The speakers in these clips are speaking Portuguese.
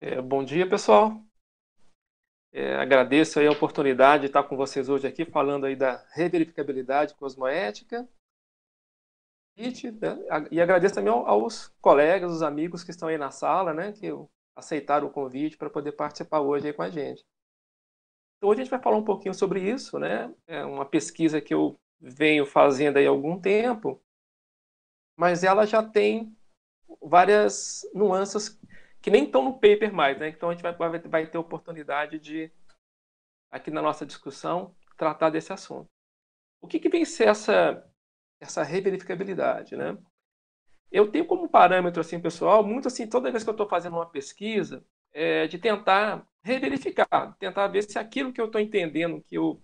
É, bom dia, pessoal. É, agradeço a oportunidade de estar com vocês hoje aqui falando aí da reverificabilidade cosmoética. Né, e agradeço também aos colegas, os amigos que estão aí na sala, né, que aceitaram o convite para poder participar hoje aí com a gente. Então, hoje a gente vai falar um pouquinho sobre isso, né? É uma pesquisa que eu venho fazendo aí há algum tempo, mas ela já tem várias nuances que nem estão no paper mais, né? Então a gente vai, vai, vai ter oportunidade de, aqui na nossa discussão, tratar desse assunto. O que, que vem ser essa, essa reverificabilidade, né? Eu tenho como parâmetro, assim, pessoal, muito assim, toda vez que eu estou fazendo uma pesquisa, é, de tentar reverificar, tentar ver se aquilo que eu estou entendendo, que eu,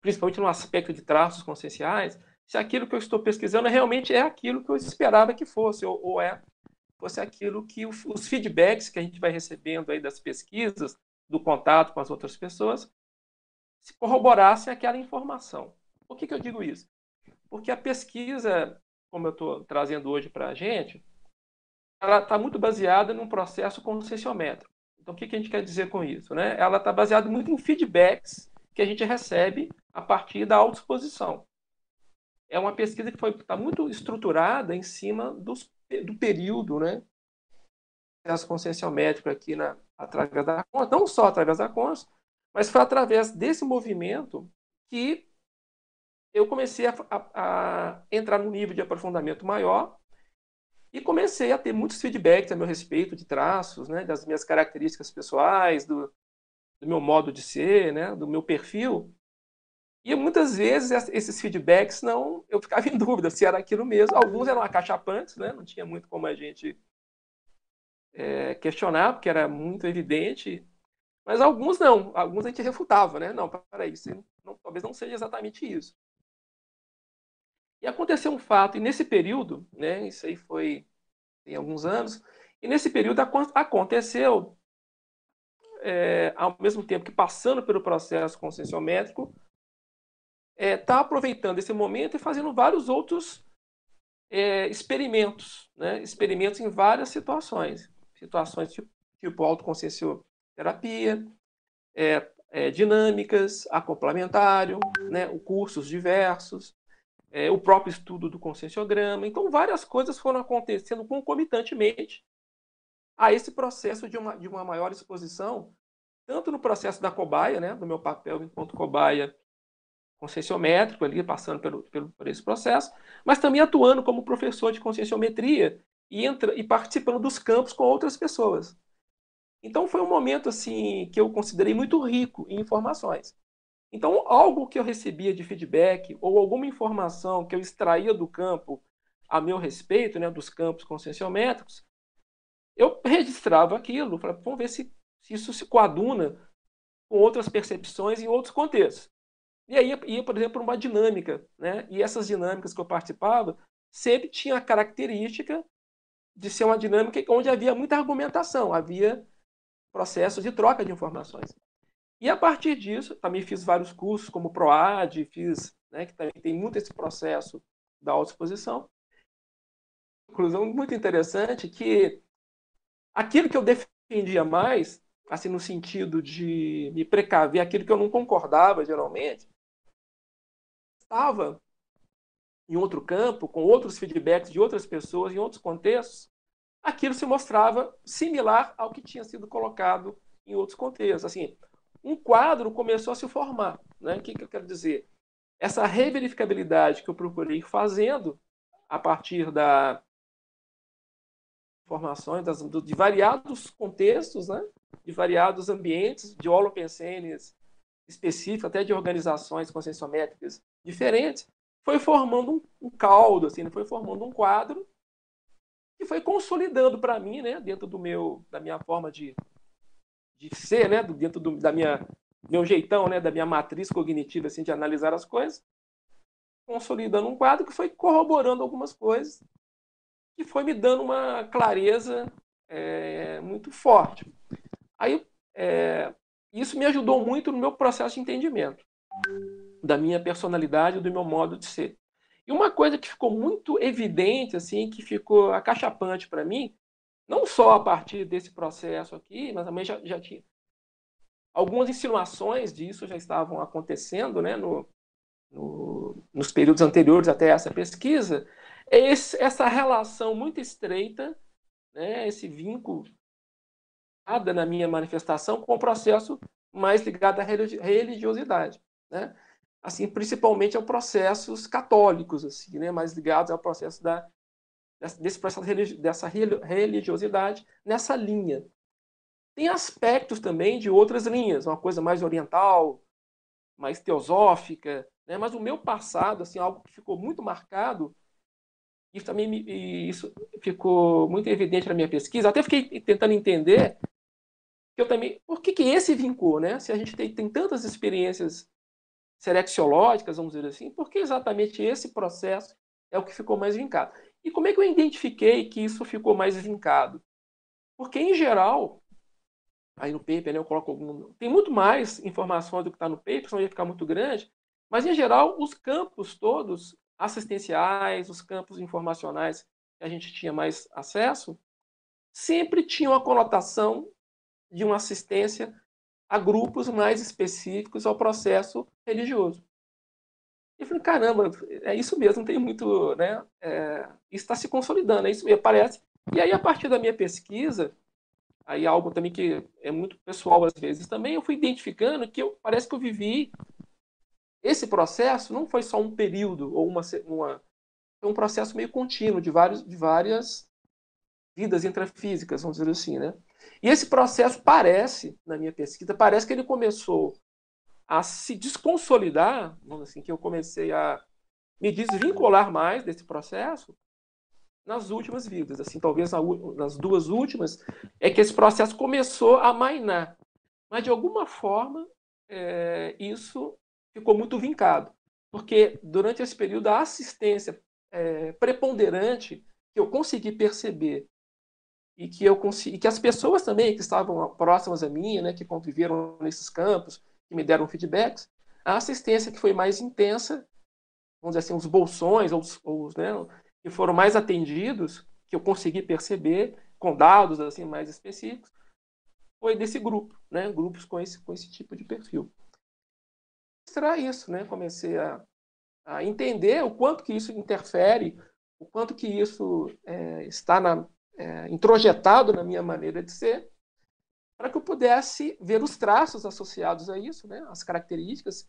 principalmente no aspecto de traços conscienciais, se aquilo que eu estou pesquisando realmente é aquilo que eu esperava que fosse, ou, ou é fosse aquilo que os feedbacks que a gente vai recebendo aí das pesquisas, do contato com as outras pessoas, se corroborassem aquela informação. Por que, que eu digo isso? Porque a pesquisa, como eu estou trazendo hoje para a gente, ela está muito baseada num processo conscienciométrico. Então, o que, que a gente quer dizer com isso? Né? Ela está baseada muito em feedbacks que a gente recebe a partir da autoexposição. É uma pesquisa que está muito estruturada em cima dos do período, né? Processo consciencial médico aqui na, através da conta, não só através da conta, mas foi através desse movimento que eu comecei a, a, a, entrar num nível de aprofundamento maior e comecei a ter muitos feedbacks a meu respeito de traços, né, das minhas características pessoais, do, do meu modo de ser, né, do meu perfil. E muitas vezes esses feedbacks não, eu ficava em dúvida se era aquilo mesmo. Alguns eram acachapantes, né? Não tinha muito como a gente é, questionar, porque era muito evidente. Mas alguns não, alguns a gente refutava, né? Não, peraí, isso não, talvez não seja exatamente isso. E aconteceu um fato, e nesse período, né? Isso aí foi tem alguns anos, e nesse período aconteceu, é, ao mesmo tempo que passando pelo processo conscienciométrico, está é, tá aproveitando esse momento e fazendo vários outros é, experimentos, né? experimentos em várias situações, situações tipo, tipo autoconsciencioterapia, é, é, dinâmicas, acoplamentário, né? Cursos diversos, é, o próprio estudo do conscienciograma. Então, várias coisas foram acontecendo concomitantemente a esse processo de uma, de uma maior exposição, tanto no processo da cobaia, né? do meu papel enquanto cobaia conscienciométrico ali, passando pelo, pelo, por esse processo, mas também atuando como professor de conscienciometria e, entra, e participando dos campos com outras pessoas. Então foi um momento assim que eu considerei muito rico em informações. Então algo que eu recebia de feedback ou alguma informação que eu extraía do campo a meu respeito, né, dos campos conscienciométricos, eu registrava aquilo, falava, vamos ver se, se isso se coaduna com outras percepções em outros contextos. E aí ia, por exemplo, uma dinâmica, né? E essas dinâmicas que eu participava sempre tinha a característica de ser uma dinâmica onde havia muita argumentação, havia processo de troca de informações. E a partir disso, também fiz vários cursos, como PROAD, fiz, né, que também tem muito esse processo da autoexposição. Conclusão muito interessante que aquilo que eu defendia mais, assim, no sentido de me precaver, aquilo que eu não concordava geralmente, estava em outro campo, com outros feedbacks de outras pessoas, em outros contextos, aquilo se mostrava similar ao que tinha sido colocado em outros contextos. Assim, um quadro começou a se formar. Né? O que, que eu quero dizer? Essa reverificabilidade que eu procurei ir fazendo a partir da informações das, de variados contextos, né? de variados ambientes, de holopensenes específicos, até de organizações conscienciométricas diferentes, foi formando um, um caldo, assim, né? foi formando um quadro que foi consolidando para mim, né, dentro do meu, da minha forma de, de ser, né, dentro do, da minha meu jeitão, né, da minha matriz cognitiva, assim, de analisar as coisas, consolidando um quadro que foi corroborando algumas coisas, que foi me dando uma clareza é, muito forte. Aí, é, isso me ajudou muito no meu processo de entendimento da minha personalidade, do meu modo de ser. E uma coisa que ficou muito evidente, assim, que ficou acachapante para mim, não só a partir desse processo aqui, mas também já, já tinha algumas insinuações disso já estavam acontecendo, né, no, no, nos períodos anteriores até essa pesquisa, é esse, essa relação muito estreita, né, esse vínculo na minha manifestação com o processo mais ligado à religiosidade, né? Assim, principalmente aos processos católicos, assim, né? Mais ligados ao processo da desse processo dessa religiosidade nessa linha. Tem aspectos também de outras linhas, uma coisa mais oriental, mais teosófica, né? Mas o meu passado, assim, algo que ficou muito marcado e também me, isso ficou muito evidente na minha pesquisa. Até fiquei tentando entender que eu também, por que, que esse vincou, né? Se a gente tem, tem tantas experiências serexiológicas, vamos dizer assim, por que exatamente esse processo é o que ficou mais vincado? E como é que eu identifiquei que isso ficou mais vincado? Porque, em geral, aí no paper, né, eu coloco algum, tem muito mais informações do que está no paper, senão ia ficar muito grande, mas, em geral, os campos todos assistenciais, os campos informacionais que a gente tinha mais acesso, sempre tinham a conotação de uma assistência a grupos mais específicos ao processo religioso. E eu falei, caramba, é isso mesmo, tem muito, né? É, está se consolidando, é isso mesmo, parece. E aí, a partir da minha pesquisa, aí algo também que é muito pessoal às vezes também, eu fui identificando que eu, parece que eu vivi esse processo não foi só um período ou uma, uma um processo meio contínuo de vários de várias vidas intrafísicas, vamos dizer assim, né? E esse processo parece, na minha pesquisa, parece que ele começou a se desconsolidar, assim, que eu comecei a me desvincular mais desse processo nas últimas vidas, assim, talvez nas duas últimas, é que esse processo começou a mainar. Mas, de alguma forma, é, isso ficou muito vincado. Porque, durante esse período, a assistência é, preponderante que eu consegui perceber e que eu consegui, que as pessoas também que estavam próximas a mim, né, que conviveram nesses campos, que me deram feedbacks, a assistência que foi mais intensa, vamos dizer assim, os bolsões, ou os, os né, que foram mais atendidos, que eu consegui perceber com dados assim mais específicos, foi desse grupo, né, grupos com esse com esse tipo de perfil. Será isso, né? Comecei a, a entender o quanto que isso interfere, o quanto que isso é, está na, é, introjetado na minha maneira de ser, para que eu pudesse ver os traços associados a isso, né, as características,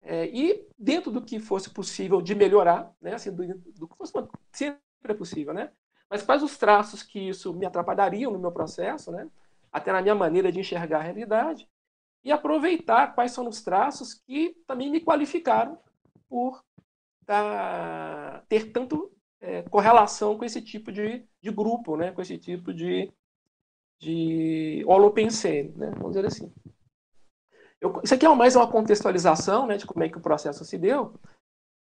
é, e dentro do que fosse possível de melhorar, né, assim, do, do que fosse sempre é possível, né, mas quais os traços que isso me atrapalhariam no meu processo, né, até na minha maneira de enxergar a realidade, e aproveitar quais são os traços que também me qualificaram por tá, ter tanto é, correlação com esse tipo de, de grupo, né? com esse tipo de, de holopensene, né? vamos dizer assim. Eu, isso aqui é mais uma contextualização né, de como é que o processo se deu,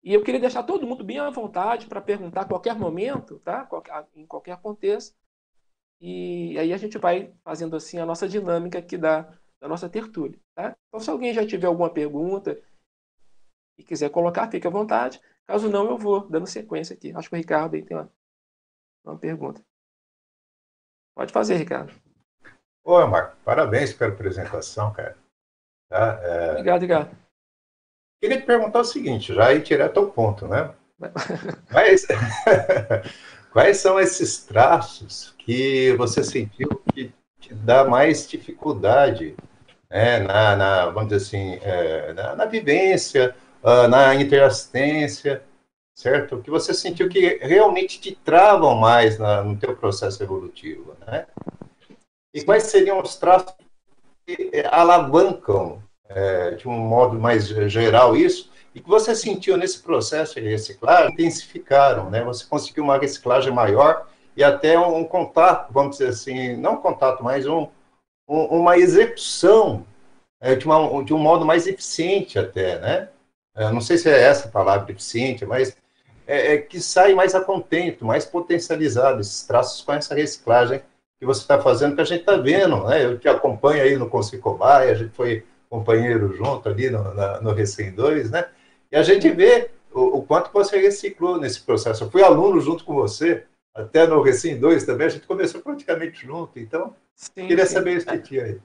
e eu queria deixar todo mundo bem à vontade para perguntar a qualquer momento, tá? em qualquer contexto, e aí a gente vai fazendo assim a nossa dinâmica aqui da, da nossa tertúlia. Tá? Então, se alguém já tiver alguma pergunta e quiser colocar, fique à vontade. Caso não, eu vou dando sequência aqui. Acho que o Ricardo aí tem uma, uma pergunta. Pode fazer, Ricardo. Oi, Marco. Parabéns pela apresentação, cara. Tá? É... Obrigado, Ricardo. Queria te perguntar o seguinte, já ir direto ao ponto, né? Mas, quais são esses traços que você sentiu que te dá mais dificuldade né, na, na, vamos dizer assim, é, na, na vivência, uh, na interassistência, certo? Que você sentiu que realmente te travam mais na, no teu processo evolutivo, né? E quais seriam os traços que eh, alavancam, é, de um modo mais geral, isso, e que você sentiu nesse processo de reciclagem, intensificaram, né? Você conseguiu uma reciclagem maior e até um, um contato, vamos dizer assim, não contato, mas um, um, uma execução é, de, uma, de um modo mais eficiente até, né? É, não sei se é essa a palavra eficiente, mas é, é, que sai mais a contento, mais potencializado esses traços com essa reciclagem que você está fazendo, que a gente está vendo, né? Eu te acompanho aí no Conselho Cobaia, a gente foi companheiro junto ali no, na, no Recém 2, né? E a gente vê o, o, quanto você reciclou nesse processo. Eu fui aluno junto com você até no Recém 2 também, a gente começou praticamente junto, então sim, queria sim. saber isso que tinha aí.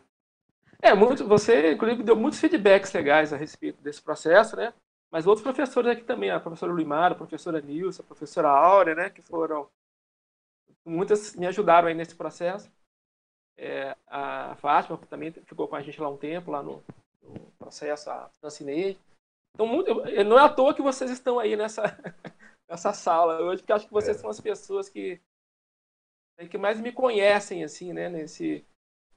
É, muito, você, inclusive, deu muitos feedbacks legais a respeito desse processo, né? Mas outros professores aqui também, a professora Luimara, a professora Nilson, a professora Áurea, né? Que foram. Muitas me ajudaram aí nesse processo. É, a Fátima também ficou com a gente lá um tempo, lá no, no processo, a Francinei. Então, muito, não é à toa que vocês estão aí nessa, nessa sala hoje, porque acho que vocês é. são as pessoas que, que mais me conhecem, assim, né, nesse,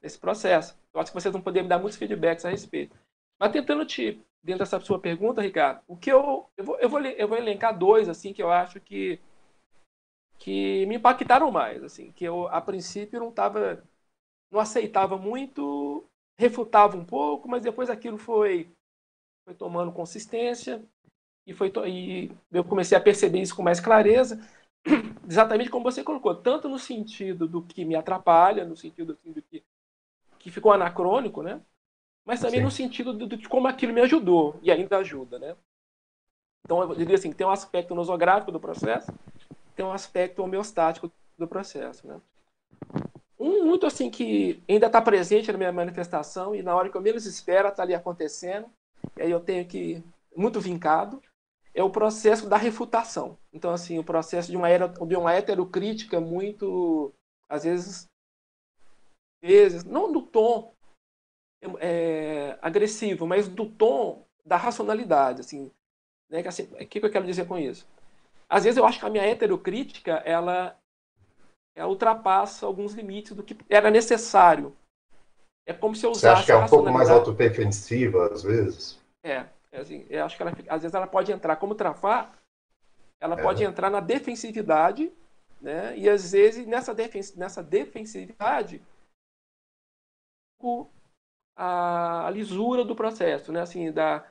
nesse processo. Eu acho que vocês vão poder me dar muitos feedbacks a respeito. Mas tentando te, dentro dessa sua pergunta, Ricardo, o que eu, eu, vou, eu, vou, eu vou elencar dois, assim, que eu acho que, que me impactaram mais, assim, que eu, a princípio, não estava, não aceitava muito, refutava um pouco, mas depois aquilo foi foi tomando consistência e foi e eu comecei a perceber isso com mais clareza, exatamente como você colocou, tanto no sentido do que me atrapalha, no sentido assim, do que que ficou anacrônico, né? Mas também Sim. no sentido de, de como aquilo me ajudou e ainda ajuda, né? Então eu diria assim, tem um aspecto nosográfico do processo, tem um aspecto homeostático do processo, né? Um muito assim que ainda está presente na minha manifestação e na hora que eu menos espero está ali acontecendo, e aí eu tenho que muito vincado, é o processo da refutação. Então, assim, o processo de uma, era, de uma heterocrítica muito, às vezes, vezes não do tom é, agressivo, mas do tom da racionalidade, assim, né? Que, assim, o que eu quero dizer com isso? Às vezes eu acho que a minha heterocrítica, ela, ela ultrapassa alguns limites do que era necessário. É como se eu usasse Você acha que é um pouco mais autodefensiva, às vezes? É, é assim, eu acho que ela, às vezes ela pode entrar como trafar, ela é. pode entrar na defensividade, né? E às vezes nessa, defen nessa defensividade a, a lisura do processo, né? Assim, da,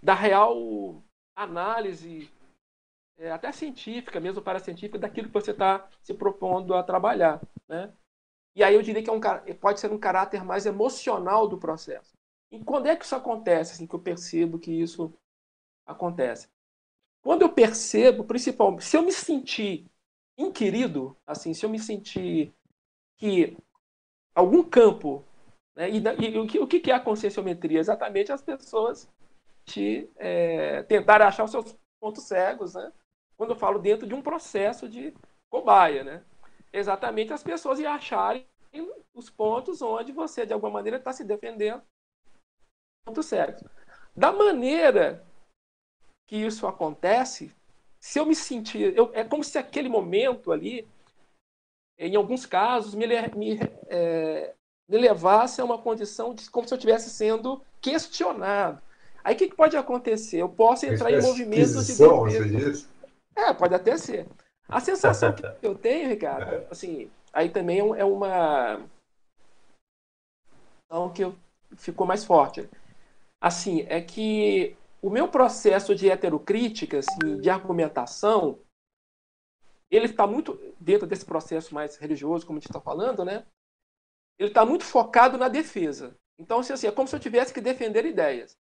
da real análise é, até científica, mesmo para científica, daquilo que você está se propondo a trabalhar, né? E aí eu diria que é um, pode ser um caráter mais emocional do processo. E quando é que isso acontece, assim, que eu percebo que isso acontece? Quando eu percebo, principalmente, se eu me sentir inquirido, assim, se eu me sentir que algum campo, né, e, e, o, que, o que é a conscienciometria? Exatamente as pessoas te é, tentarem achar os seus pontos cegos, né? Quando eu falo dentro de um processo de cobaia, né? Exatamente as pessoas e acharem os pontos onde você, de alguma maneira, está se defendendo ponto certo. Da maneira que isso acontece, se eu me sentir. Eu, é como se aquele momento ali, em alguns casos, me, me, é, me levasse a uma condição de como se eu estivesse sendo questionado. Aí o que, que, pode acontecer? Eu posso entrar em movimentos de defesa. É, pode até ser. A sensação que eu tenho, Ricardo, é. assim, aí também é, é uma. Então, que ficou mais forte assim, é que o meu processo de heterocrítica, assim, de argumentação, ele está muito dentro desse processo mais religioso, como a gente está falando, né? Ele está muito focado na defesa. Então, assim, assim, é como se eu tivesse que defender ideias.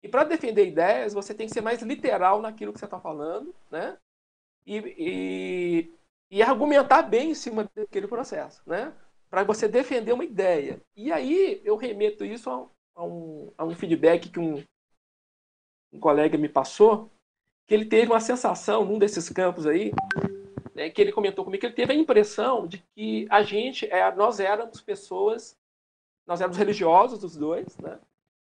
E para defender ideias, você tem que ser mais literal naquilo que você está falando, né? E, e, e, argumentar bem em cima daquele processo, né? Para você defender uma ideia. E aí eu remeto isso a, a um, a um feedback que um, um colega me passou, que ele teve uma sensação num desses campos aí, né, que ele comentou comigo que ele teve a impressão de que a gente, é, nós éramos pessoas, nós éramos religiosos os dois, né,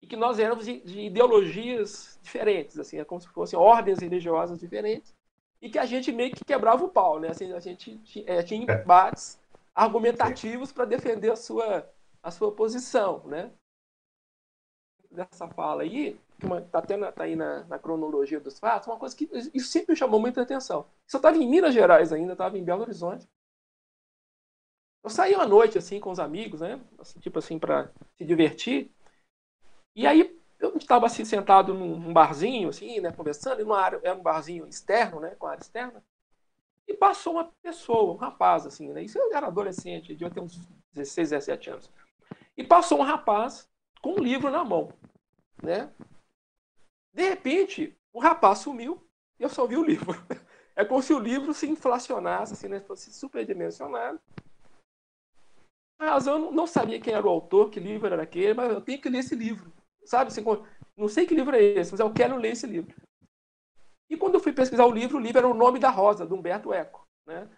e que nós éramos de, de ideologias diferentes, assim, é como se fossem ordens religiosas diferentes, e que a gente meio que quebrava o pau, né, assim, a gente é, tinha embates argumentativos para defender a sua, a sua posição, né. Dessa fala aí, que está até na, tá aí na, na, cronologia dos fatos, uma coisa que isso sempre me chamou muita atenção. Isso eu estava em Minas Gerais ainda, estava em Belo Horizonte. Eu saí uma noite assim com os amigos, né? Assim, tipo assim, para se divertir. E aí eu estava assim, sentado num, barzinho, assim, né? Conversando, e numa área, era um barzinho externo, né? Com área externa. E passou uma pessoa, um rapaz, assim, né? Isso eu era adolescente, devia ter uns 16, 17 anos. E passou um rapaz com um livro na mão né? De repente, o rapaz sumiu e eu só vi o livro. é como se o livro se inflacionasse, assim, né? fosse superdimensionado. Mas eu não sabia quem era o autor, que livro era aquele, mas eu tenho que ler esse livro. Sabe? Assim, não sei que livro é esse, mas eu quero ler esse livro. E quando eu fui pesquisar o livro, o livro era O Nome da Rosa, do Humberto Eco. Né?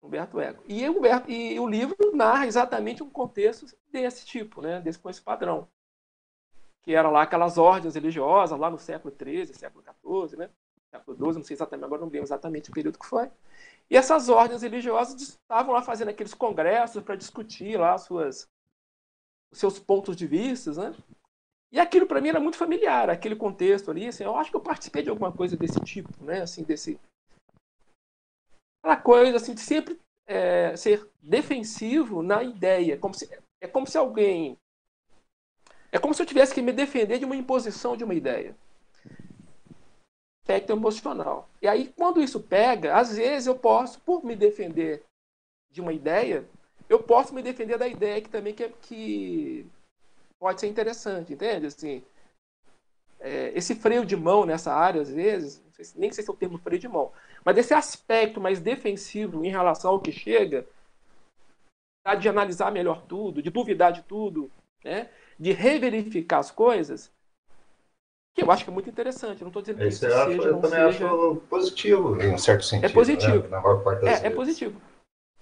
Humberto Eco. E, Humberto, e o livro narra exatamente um contexto desse tipo, né? desse, com esse padrão. Que era lá aquelas ordens religiosas, lá no século XIII, século XIV, né? século XII, não sei exatamente, agora não lembro exatamente o período que foi. E essas ordens religiosas estavam lá fazendo aqueles congressos para discutir lá suas, os seus pontos de vista, né? E aquilo para mim era muito familiar, aquele contexto ali, assim, eu acho que eu participei de alguma coisa desse tipo, né? Assim, desse aquela coisa assim de sempre é, ser defensivo na ideia, como se, é como se alguém é como se eu tivesse que me defender de uma imposição de uma ideia aspecto emocional. E aí, quando isso pega, às vezes eu posso, por me defender de uma ideia, eu posso me defender da ideia que também que, que pode ser interessante, entende? Assim, é, esse freio de mão nessa área, às vezes, nem sei se é o termo freio de mão, mas esse aspecto mais defensivo em relação ao que chega, de analisar melhor tudo, de duvidar de tudo, né? de reverificar as coisas, que eu acho que é muito interessante. Não estou dizendo que isso seja, eu também seja... acho positivo, em um certo sentido. É positivo. Né? Na maior parte das é, é vezes. é positivo.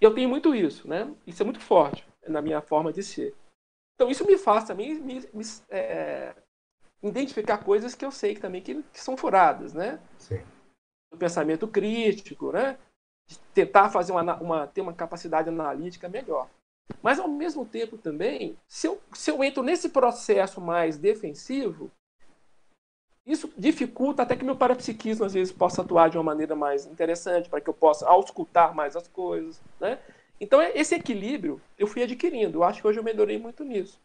Eu tenho muito isso, né? Isso é muito forte na minha forma de ser. Então isso me faz também me, me é, identificar coisas que eu sei que também que, que são furadas, né? Sim. O pensamento crítico, né? De tentar fazer uma, uma, ter uma capacidade analítica melhor. Mas ao mesmo tempo também, se eu, se eu entro nesse processo mais defensivo, isso dificulta até que meu parapsiquismo às vezes possa atuar de uma maneira mais interessante, para que eu possa auscultar mais as coisas, né? Então esse equilíbrio eu fui adquirindo. Eu acho que hoje eu melhorei muito nisso.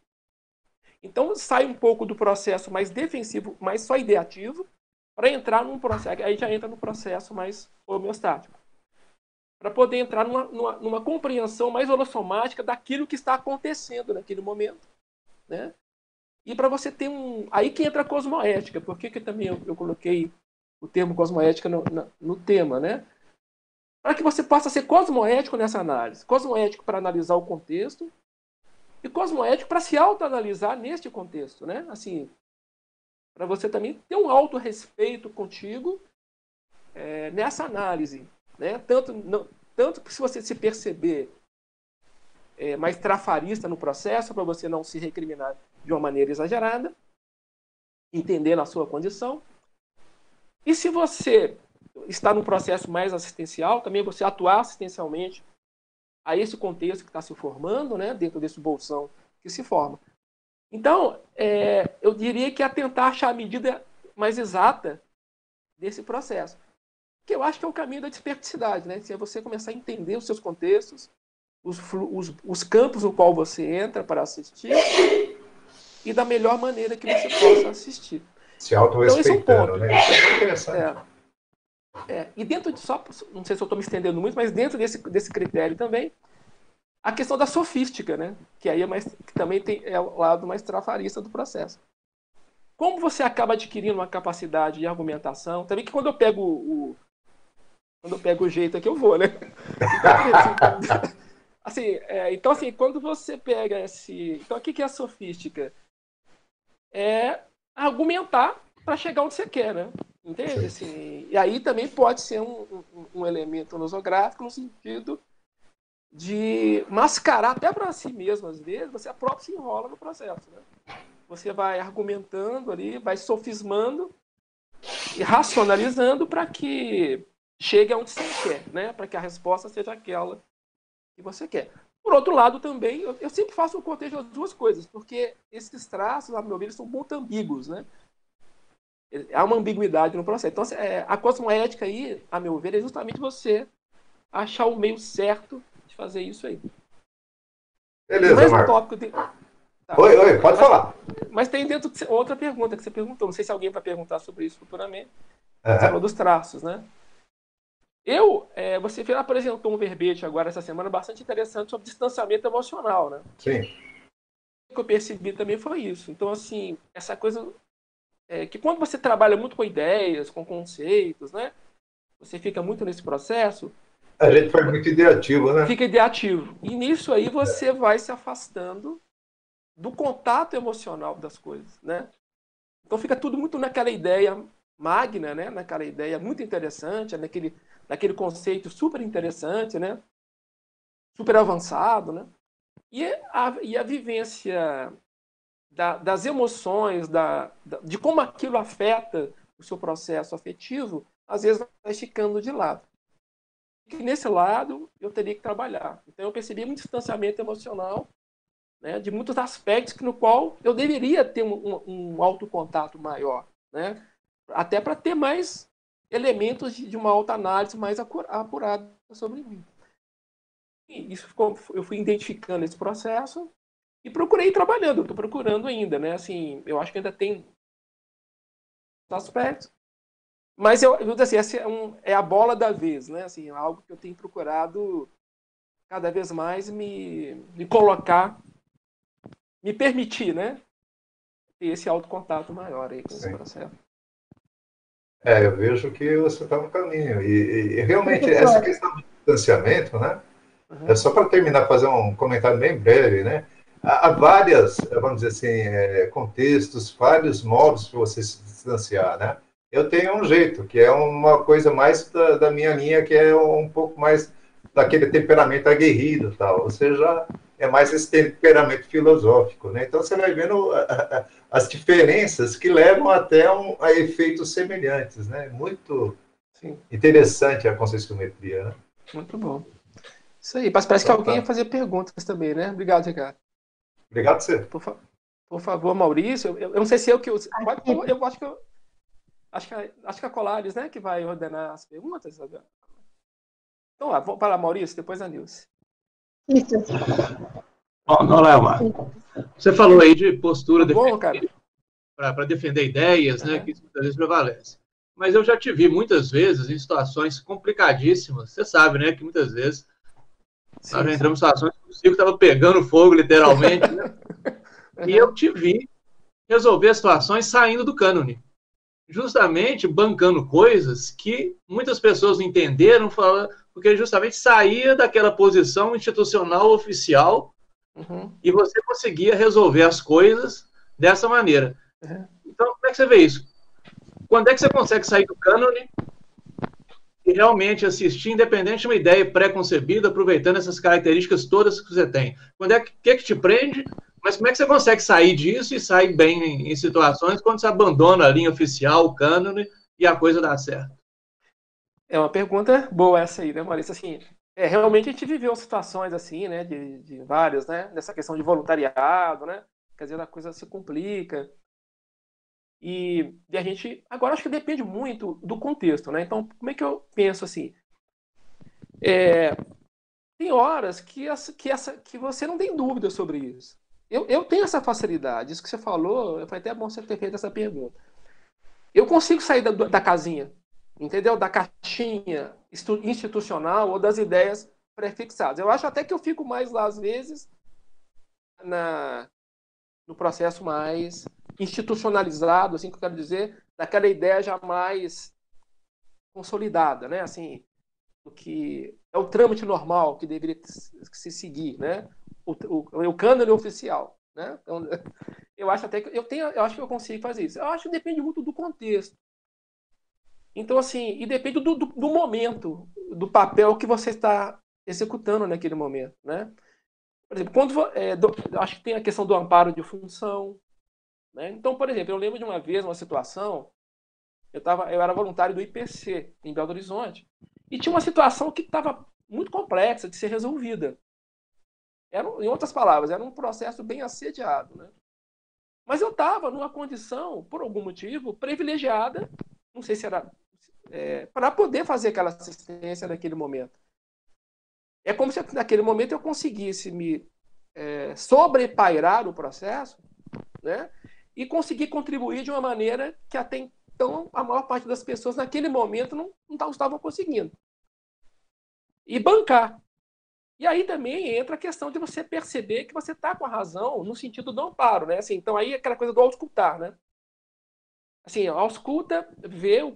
Então sai um pouco do processo mais defensivo, mais só ideativo, para entrar num processo, aí já entra no processo mais homeostático. Para poder entrar numa, numa, numa compreensão mais holossomática daquilo que está acontecendo naquele momento, né? E para você ter um. Aí que entra a cosmoética. Por que, também eu, eu coloquei o termo cosmoética no, no tema, né? Para que você possa ser cosmoético nessa análise. Cosmoético para analisar o contexto e cosmoético para se autoanalisar neste contexto, né? Assim, para você também ter um autorrespeito contigo é, nessa análise, né? Tanto, não, tanto que se você se perceber é, mais trafarista no processo, para você não se recriminar de uma maneira exagerada, entendendo a sua condição. E se você está num processo mais assistencial, também você atuar assistencialmente a esse contexto que está se formando, né, dentro desse bolsão que se forma. Então, é, eu diria que é tentar achar a medida mais exata desse processo. Que eu acho que é o caminho da desperticidade, né? Se é você começar a entender os seus contextos, os, os, os campos no qual você entra para assistir e da melhor maneira que você possa assistir. Se auto-respeitando, então, é um né? Isso é interessante. É, é, e dentro de só, não sei se eu estou me estendendo muito, mas dentro desse, desse critério também, a questão da sofística, né? Que aí é mais, que também tem, é o lado mais trafarista do processo. Como você acaba adquirindo uma capacidade de argumentação, também que quando eu pego o, quando eu pego o jeito aqui eu vou, né? Assim, é, então assim, quando você pega esse, então o que é a sofística? é argumentar para chegar onde você quer, né? Entende? Assim, e aí também pode ser um, um, um elemento nosográfico no sentido de mascarar até para si mesmo, às vezes, você próprio se enrola no processo. Né? Você vai argumentando ali, vai sofismando e racionalizando para que chegue aonde você quer, né? para que a resposta seja aquela que você quer. Por outro lado, também, eu, eu sempre faço o contexto das duas coisas, porque esses traços, a meu ver, são muito ambíguos, né? Há uma ambiguidade no processo. Então, é, a cosmoética aí, a meu ver, é justamente você achar o meio certo de fazer isso aí. Beleza, Marco. Tópico de... tá. Oi, oi, pode mas, falar. Mas tem dentro de outra pergunta que você perguntou. Não sei se alguém vai perguntar sobre isso futuramente. Uhum. Você falou dos traços, né? Eu, é, você apresentou um verbete agora essa semana bastante interessante sobre distanciamento emocional, né? Sim. O que eu percebi também foi isso. Então, assim, essa coisa é, que quando você trabalha muito com ideias, com conceitos, né? você fica muito nesse processo. A gente foi muito ideativo, né? Fica ideativo. E nisso aí você vai se afastando do contato emocional das coisas, né? Então fica tudo muito naquela ideia magna, né? Naquela ideia muito interessante, naquele, naquele conceito super interessante, né? Super avançado, né? E a, e a vivência da, das emoções, da, da, de como aquilo afeta o seu processo afetivo, às vezes vai ficando de lado. E nesse lado eu teria que trabalhar. Então eu percebi um distanciamento emocional né, de muitos aspectos no qual eu deveria ter um, um, um autocontato maior, né, até para ter mais elementos de, de uma autoanálise mais apurada sobre mim. E isso ficou, eu fui identificando esse processo e procurei trabalhando, estou procurando ainda, né? Assim, eu acho que ainda tem aspectos, mas eu, eu assim, essa é, um, é a bola da vez, né? Assim, é algo que eu tenho procurado cada vez mais me, me colocar, me permitir, né? Ter esse autocontato maior aí com Sim. esse processo. É, eu vejo que você está no caminho. E, e realmente, essa questão do distanciamento, né? Uhum. É só para terminar, fazer um comentário bem breve, né? há várias, vamos dizer assim, é, contextos, vários modos para você se distanciar, né? Eu tenho um jeito, que é uma coisa mais da, da minha linha, que é um pouco mais daquele temperamento aguerrido tal, ou seja, é mais esse temperamento filosófico, né? Então você vai vendo as diferenças que levam até um, a efeitos semelhantes, né? Muito Sim. interessante a conscienciometria, né? Muito bom. Isso aí, parece que então, alguém tá. ia fazer perguntas também, né? Obrigado, Ricardo. Obrigado, você. Por, fa por favor, Maurício. Eu, eu, não sei se eu que. Eu, eu, eu acho que eu, acho que, acho que a Colares, né, que vai ordenar as perguntas. Então, lá, vou para Maurício, depois a Nilce. Isso. Olá, Elmar. Você falou aí de postura tá para defender ideias, né, que muitas vezes prevalece. Mas eu já te vi muitas vezes em situações complicadíssimas. Você sabe, né, que muitas vezes Sim, Nós já entramos em situações que o circo estava pegando fogo, literalmente. Né? e eu te vi resolver situações saindo do cânone. Justamente bancando coisas que muitas pessoas não entenderam, porque justamente saía daquela posição institucional oficial uhum. e você conseguia resolver as coisas dessa maneira. Uhum. Então, como é que você vê isso? Quando é que você consegue sair do cânone e realmente assistir, independente de uma ideia pré-concebida, aproveitando essas características todas que você tem. Quando é que, que, que te prende? Mas como é que você consegue sair disso e sair bem em, em situações quando você abandona a linha oficial, o cânone, e a coisa dá certo? É uma pergunta boa essa aí, né, Maurício? Assim, é, realmente a gente viveu situações assim, né, de, de várias, né, nessa questão de voluntariado, né, quer dizer, a coisa se complica. E, e, a gente. Agora acho que depende muito do contexto, né? Então, como é que eu penso assim? É, tem horas que, essa, que, essa, que você não tem dúvida sobre isso. Eu, eu tenho essa facilidade. Isso que você falou, foi até bom você ter feito essa pergunta. Eu consigo sair da, da casinha, entendeu? Da caixinha institucional ou das ideias prefixadas. Eu acho até que eu fico mais lá, às vezes, na, no processo mais institucionalizado, assim que eu quero dizer, daquela ideia já mais consolidada, né? Assim, o que é o trâmite normal que deveria se seguir, né? O, o, o cânone oficial, né? Então, eu acho até que eu tenho, eu acho que eu consigo fazer isso. Eu acho que depende muito do contexto. Então, assim, e depende do, do, do momento, do papel que você está executando naquele momento, né? Por exemplo, quando é, do, acho que tem a questão do amparo de função, né? Então, por exemplo, eu lembro de uma vez, uma situação, eu, tava, eu era voluntário do IPC, em Belo Horizonte, e tinha uma situação que estava muito complexa de ser resolvida. Era, em outras palavras, era um processo bem assediado. Né? Mas eu estava numa condição, por algum motivo, privilegiada, não sei se era é, para poder fazer aquela assistência naquele momento. É como se naquele momento eu conseguisse me é, sobrepairar o processo né? e conseguir contribuir de uma maneira que até então a maior parte das pessoas naquele momento não, não estavam conseguindo. E bancar. E aí também entra a questão de você perceber que você está com a razão no sentido do amparo, né? Assim, então aí é aquela coisa do auscultar, né? Assim, ausculta, vê o,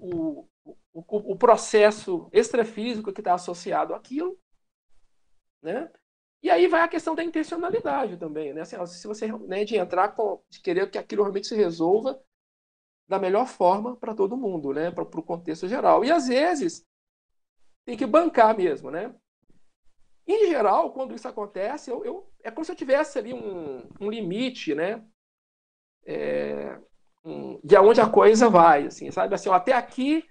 o, o, o processo extrafísico que está associado àquilo, né? E aí vai a questão da intencionalidade também, né? Assim, se você né, de entrar com de querer que aquilo realmente se resolva da melhor forma para todo mundo, né? Para o contexto geral. E às vezes tem que bancar mesmo, né? Em geral, quando isso acontece, eu, eu é como se eu tivesse ali um, um limite, né? É, de onde a coisa vai, assim, sabe? Assim, ó, até aqui,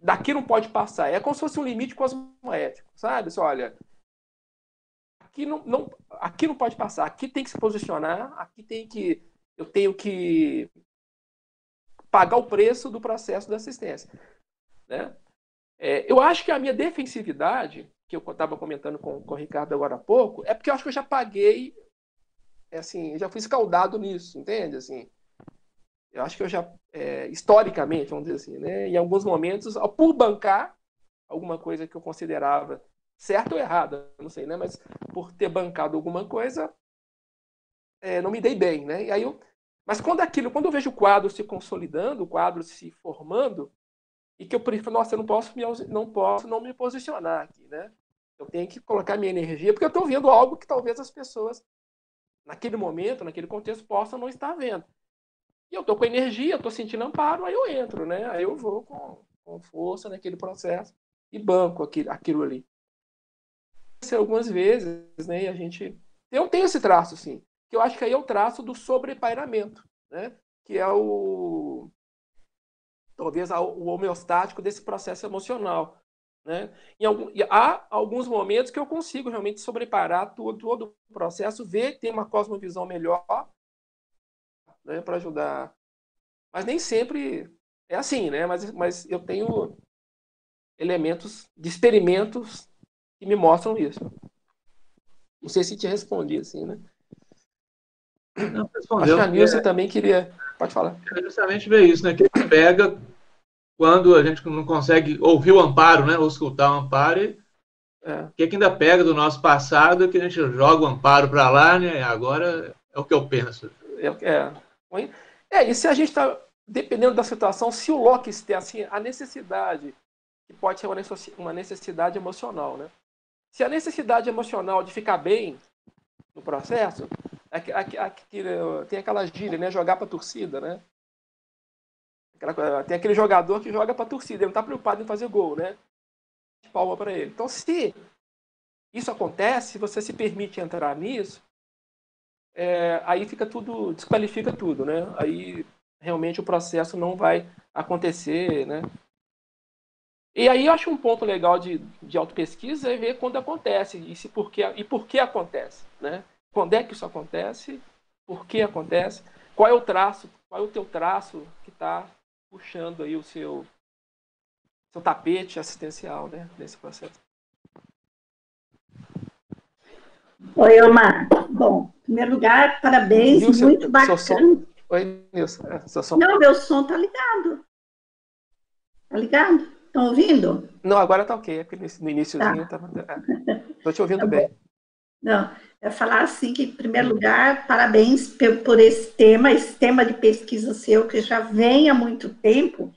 daqui não pode passar. É como se fosse um limite cosmoético, sabe? Assim, olha, aqui não, não, aqui não pode passar, aqui tem que se posicionar, aqui tem que, eu tenho que pagar o preço do processo da assistência, né? É, eu acho que a minha defensividade, que eu estava comentando com, com o Ricardo agora há pouco, é porque eu acho que eu já paguei, é assim, já fui escaldado nisso, entende? Assim, eu acho que eu já, é, historicamente, vamos dizer assim, né, em alguns momentos, por bancar alguma coisa que eu considerava certa ou errada, não sei, né, mas por ter bancado alguma coisa, é, não me dei bem, né? E aí eu, mas quando aquilo, quando eu vejo o quadro se consolidando, o quadro se formando, e que eu prefiro, nossa, eu não posso me, não posso não me posicionar aqui, né? Eu tenho que colocar minha energia, porque eu estou vendo algo que talvez as pessoas, naquele momento, naquele contexto, possam não estar vendo. E eu estou com energia, estou sentindo amparo, aí eu entro, né? Aí eu vou com, com força naquele processo e banco aquilo, aquilo ali. Algumas vezes, né? E a gente. Eu tenho esse traço, sim. Que eu acho que aí é o traço do sobrepairamento, né? Que é o talvez o homeostático desse processo emocional. Né? Algum, há alguns momentos que eu consigo realmente sobreparar todo, todo o processo, ver, ter uma cosmovisão melhor né, para ajudar. Mas nem sempre é assim, né? Mas, mas eu tenho elementos de experimentos que me mostram isso. Não sei se te respondi assim, né? Não, Acho que a Nilce é... também queria Pode falar. É justamente ver isso, né? Que pega quando a gente não consegue ouvir o amparo, né? Ou escutar o amparo. E... É. O que, que ainda pega do nosso passado que a gente joga o amparo para lá, né? Agora é o que eu penso. É, é. É e se a gente está, dependendo da situação, se o Locke tem assim, a necessidade, que pode ser uma necessidade emocional, né? Se a necessidade emocional de ficar bem no processo, Aqui, aqui, aqui, tem aquela gíria, né? Jogar para torcida, né? Aquela, tem aquele jogador que joga para torcida, ele não está preocupado em fazer gol, né? Palma para ele. Então, se isso acontece, se você se permite entrar nisso, é, aí fica tudo, desqualifica tudo, né? Aí realmente o processo não vai acontecer, né? E aí eu acho um ponto legal de, de autopesquisa é ver quando acontece e, se por que, e por que acontece, né? Quando é que isso acontece? Por que acontece? Qual é o traço? Qual é o teu traço que está puxando aí o seu, seu tapete assistencial, né, nesse processo? Oi, Omar. Bom, primeiro lugar, parabéns, Nilson, muito bacana. Som... Oi, Nilson. É, som... Não, meu som tá ligado. Tá ligado? Estão ouvindo? Não, agora tá ok. É no iníciozinho tá. tava... Estou te ouvindo tá bem. Não, é falar assim que, em primeiro lugar, parabéns por esse tema, esse tema de pesquisa seu, que já vem há muito tempo,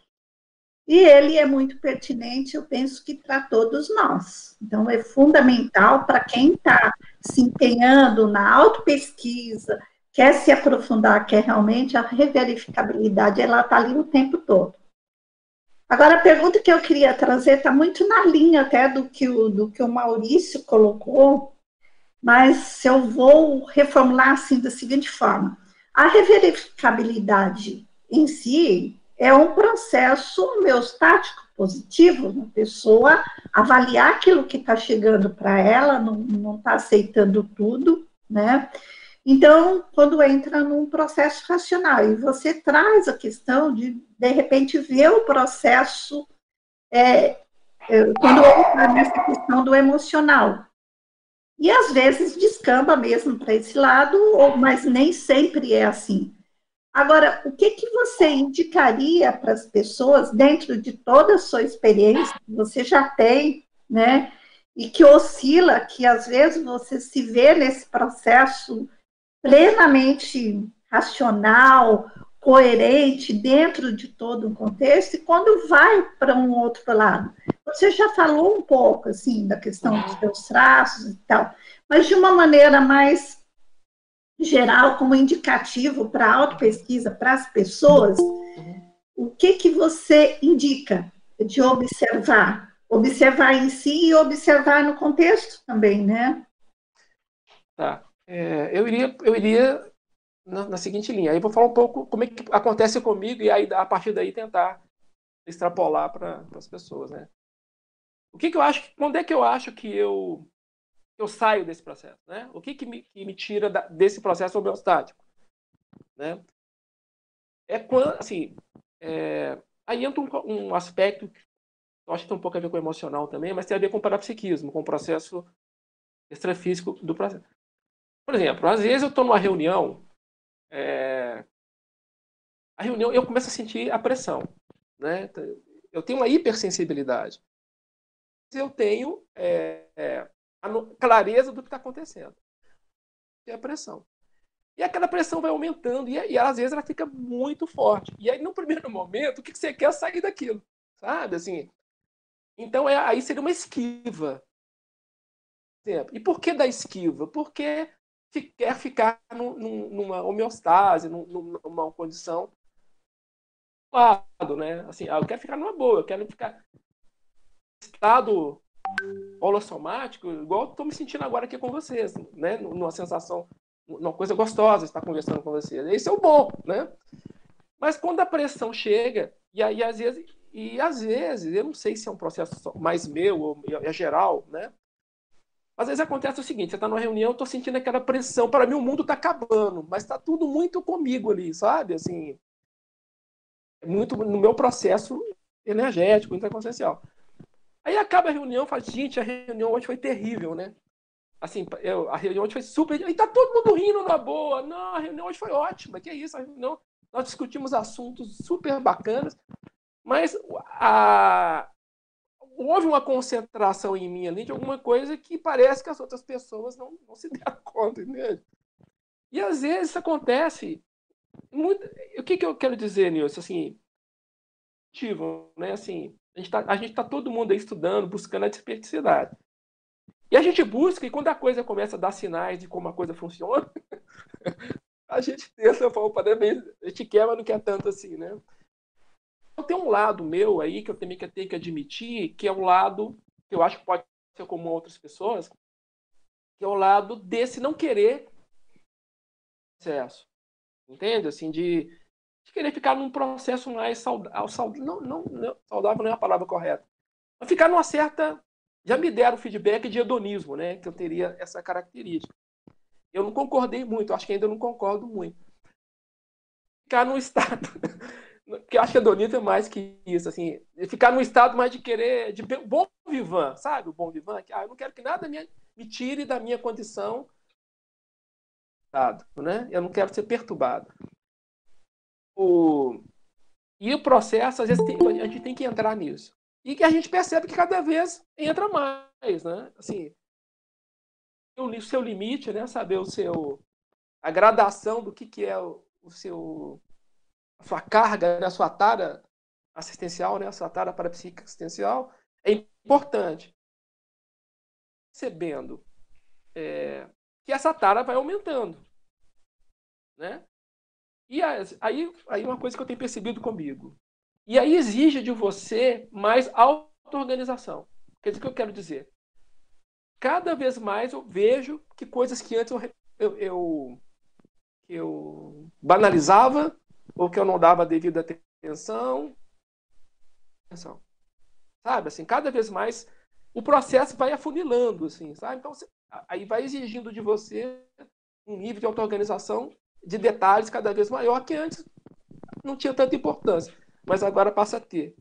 e ele é muito pertinente, eu penso que para todos nós. Então, é fundamental para quem está se empenhando na autopesquisa, quer se aprofundar, quer realmente, a reverificabilidade, ela está ali o tempo todo. Agora, a pergunta que eu queria trazer está muito na linha até do que o, do que o Maurício colocou, mas eu vou reformular assim da seguinte forma: a reverificabilidade em si é um processo homeostático positivo, uma pessoa avaliar aquilo que está chegando para ela, não está aceitando tudo, né? Então, quando entra num processo racional, e você traz a questão de, de repente, ver o processo, é, é, quando entra nessa questão do emocional, e às vezes descamba mesmo para esse lado, mas nem sempre é assim. Agora, o que, que você indicaria para as pessoas, dentro de toda a sua experiência, que você já tem, né, e que oscila, que às vezes você se vê nesse processo plenamente racional, coerente dentro de todo um contexto, e quando vai para um outro lado. Você já falou um pouco, assim, da questão dos seus traços e tal, mas de uma maneira mais geral, como indicativo para autopesquisa, para as pessoas, o que, que você indica de observar? Observar em si e observar no contexto também, né? Tá. É, eu iria, eu iria na, na, seguinte linha. Aí eu vou falar um pouco como é que acontece comigo e aí a partir daí tentar extrapolar para as pessoas, né? O que, que eu acho? Quando é que eu acho que eu eu saio desse processo, né? O que que me, que me tira da, desse processo homeostático, né? É quando, assim, é, aí entra um, um aspecto que eu acho que tem um pouco a ver com o emocional também, mas tem a ver com o parapsiquismo, com o processo extrafísico do processo. Por exemplo, às vezes eu estou numa reunião é, a reunião eu começo a sentir a pressão, né? Eu tenho uma hipersensibilidade. Eu tenho é, é, clareza do que está acontecendo. E a pressão. E aquela pressão vai aumentando e, e, às vezes ela fica muito forte. E aí no primeiro momento o que, você quer é sair daquilo, sabe? Assim. Então é, aí seria uma esquiva. E por que da esquiva? Porque quer ficar num, numa homeostase, numa condição lado, né? Assim, ah, eu quero ficar numa boa, eu quero ficar estado holossomático, igual estou me sentindo agora aqui com vocês, né? Numa sensação, uma coisa gostosa estar conversando com vocês. Esse é o bom, né? Mas quando a pressão chega, e aí às vezes, e às vezes, eu não sei se é um processo mais meu ou é geral, né? Às vezes acontece o seguinte: você está numa reunião, estou sentindo aquela pressão. Para mim, o mundo está acabando, mas está tudo muito comigo ali, sabe? Assim, muito no meu processo energético, interconsciencial. Aí acaba a reunião, fala, gente, a reunião hoje foi terrível, né? Assim, eu, a reunião hoje foi super. E tá todo mundo rindo na boa. Não, a reunião hoje foi ótima. Que isso, a reunião. Nós discutimos assuntos super bacanas, mas a, houve uma concentração em mim ali de alguma coisa que parece que as outras pessoas não, não se deram conta, entende? E às vezes isso acontece. Muito... O que, que eu quero dizer, Nilson? Assim, né? assim, a gente está tá todo mundo aí estudando, buscando a desperticidade. E a gente busca, e quando a coisa começa a dar sinais de como a coisa funciona, a gente tenta, opa, a gente quer, mas não quer tanto assim, né? Então, tem um lado meu aí que eu também tenho que admitir, que é o lado que eu acho que pode ser como outras pessoas, que é o lado desse não querer processo. Entende? Assim, de, de querer ficar num processo mais saudável. Não, não, não, saudável não é a palavra correta. Mas ficar numa certa. Já me deram feedback de hedonismo, né? Que eu teria essa característica. Eu não concordei muito, acho que ainda não concordo muito. Ficar num estado que acho que Donita é mais que isso, assim, ficar no estado mais de querer, de bom vivan, sabe? O bom vivan, que ah, eu não quero que nada me, me tire da minha condição, né? Eu não quero ser perturbado. O, e o processo, às vezes, tem, a gente tem que entrar nisso. E que a gente percebe que cada vez entra mais, né? Assim, o seu limite, né? Saber o seu a gradação do que, que é o, o seu a sua carga, né, a sua tara assistencial, né, a sua tara parapsíquica assistencial, é importante. Percebendo é, que essa tara vai aumentando. Né? E aí, aí uma coisa que eu tenho percebido comigo. E aí exige de você mais auto-organização. Quer dizer, o que eu quero dizer? Cada vez mais eu vejo que coisas que antes eu, eu, eu, eu banalizava, ou que eu não dava devida atenção. atenção. Sabe, assim, cada vez mais o processo vai afunilando, assim, sabe? Então, aí vai exigindo de você um nível de auto-organização de detalhes cada vez maior que antes não tinha tanta importância, mas agora passa a ter.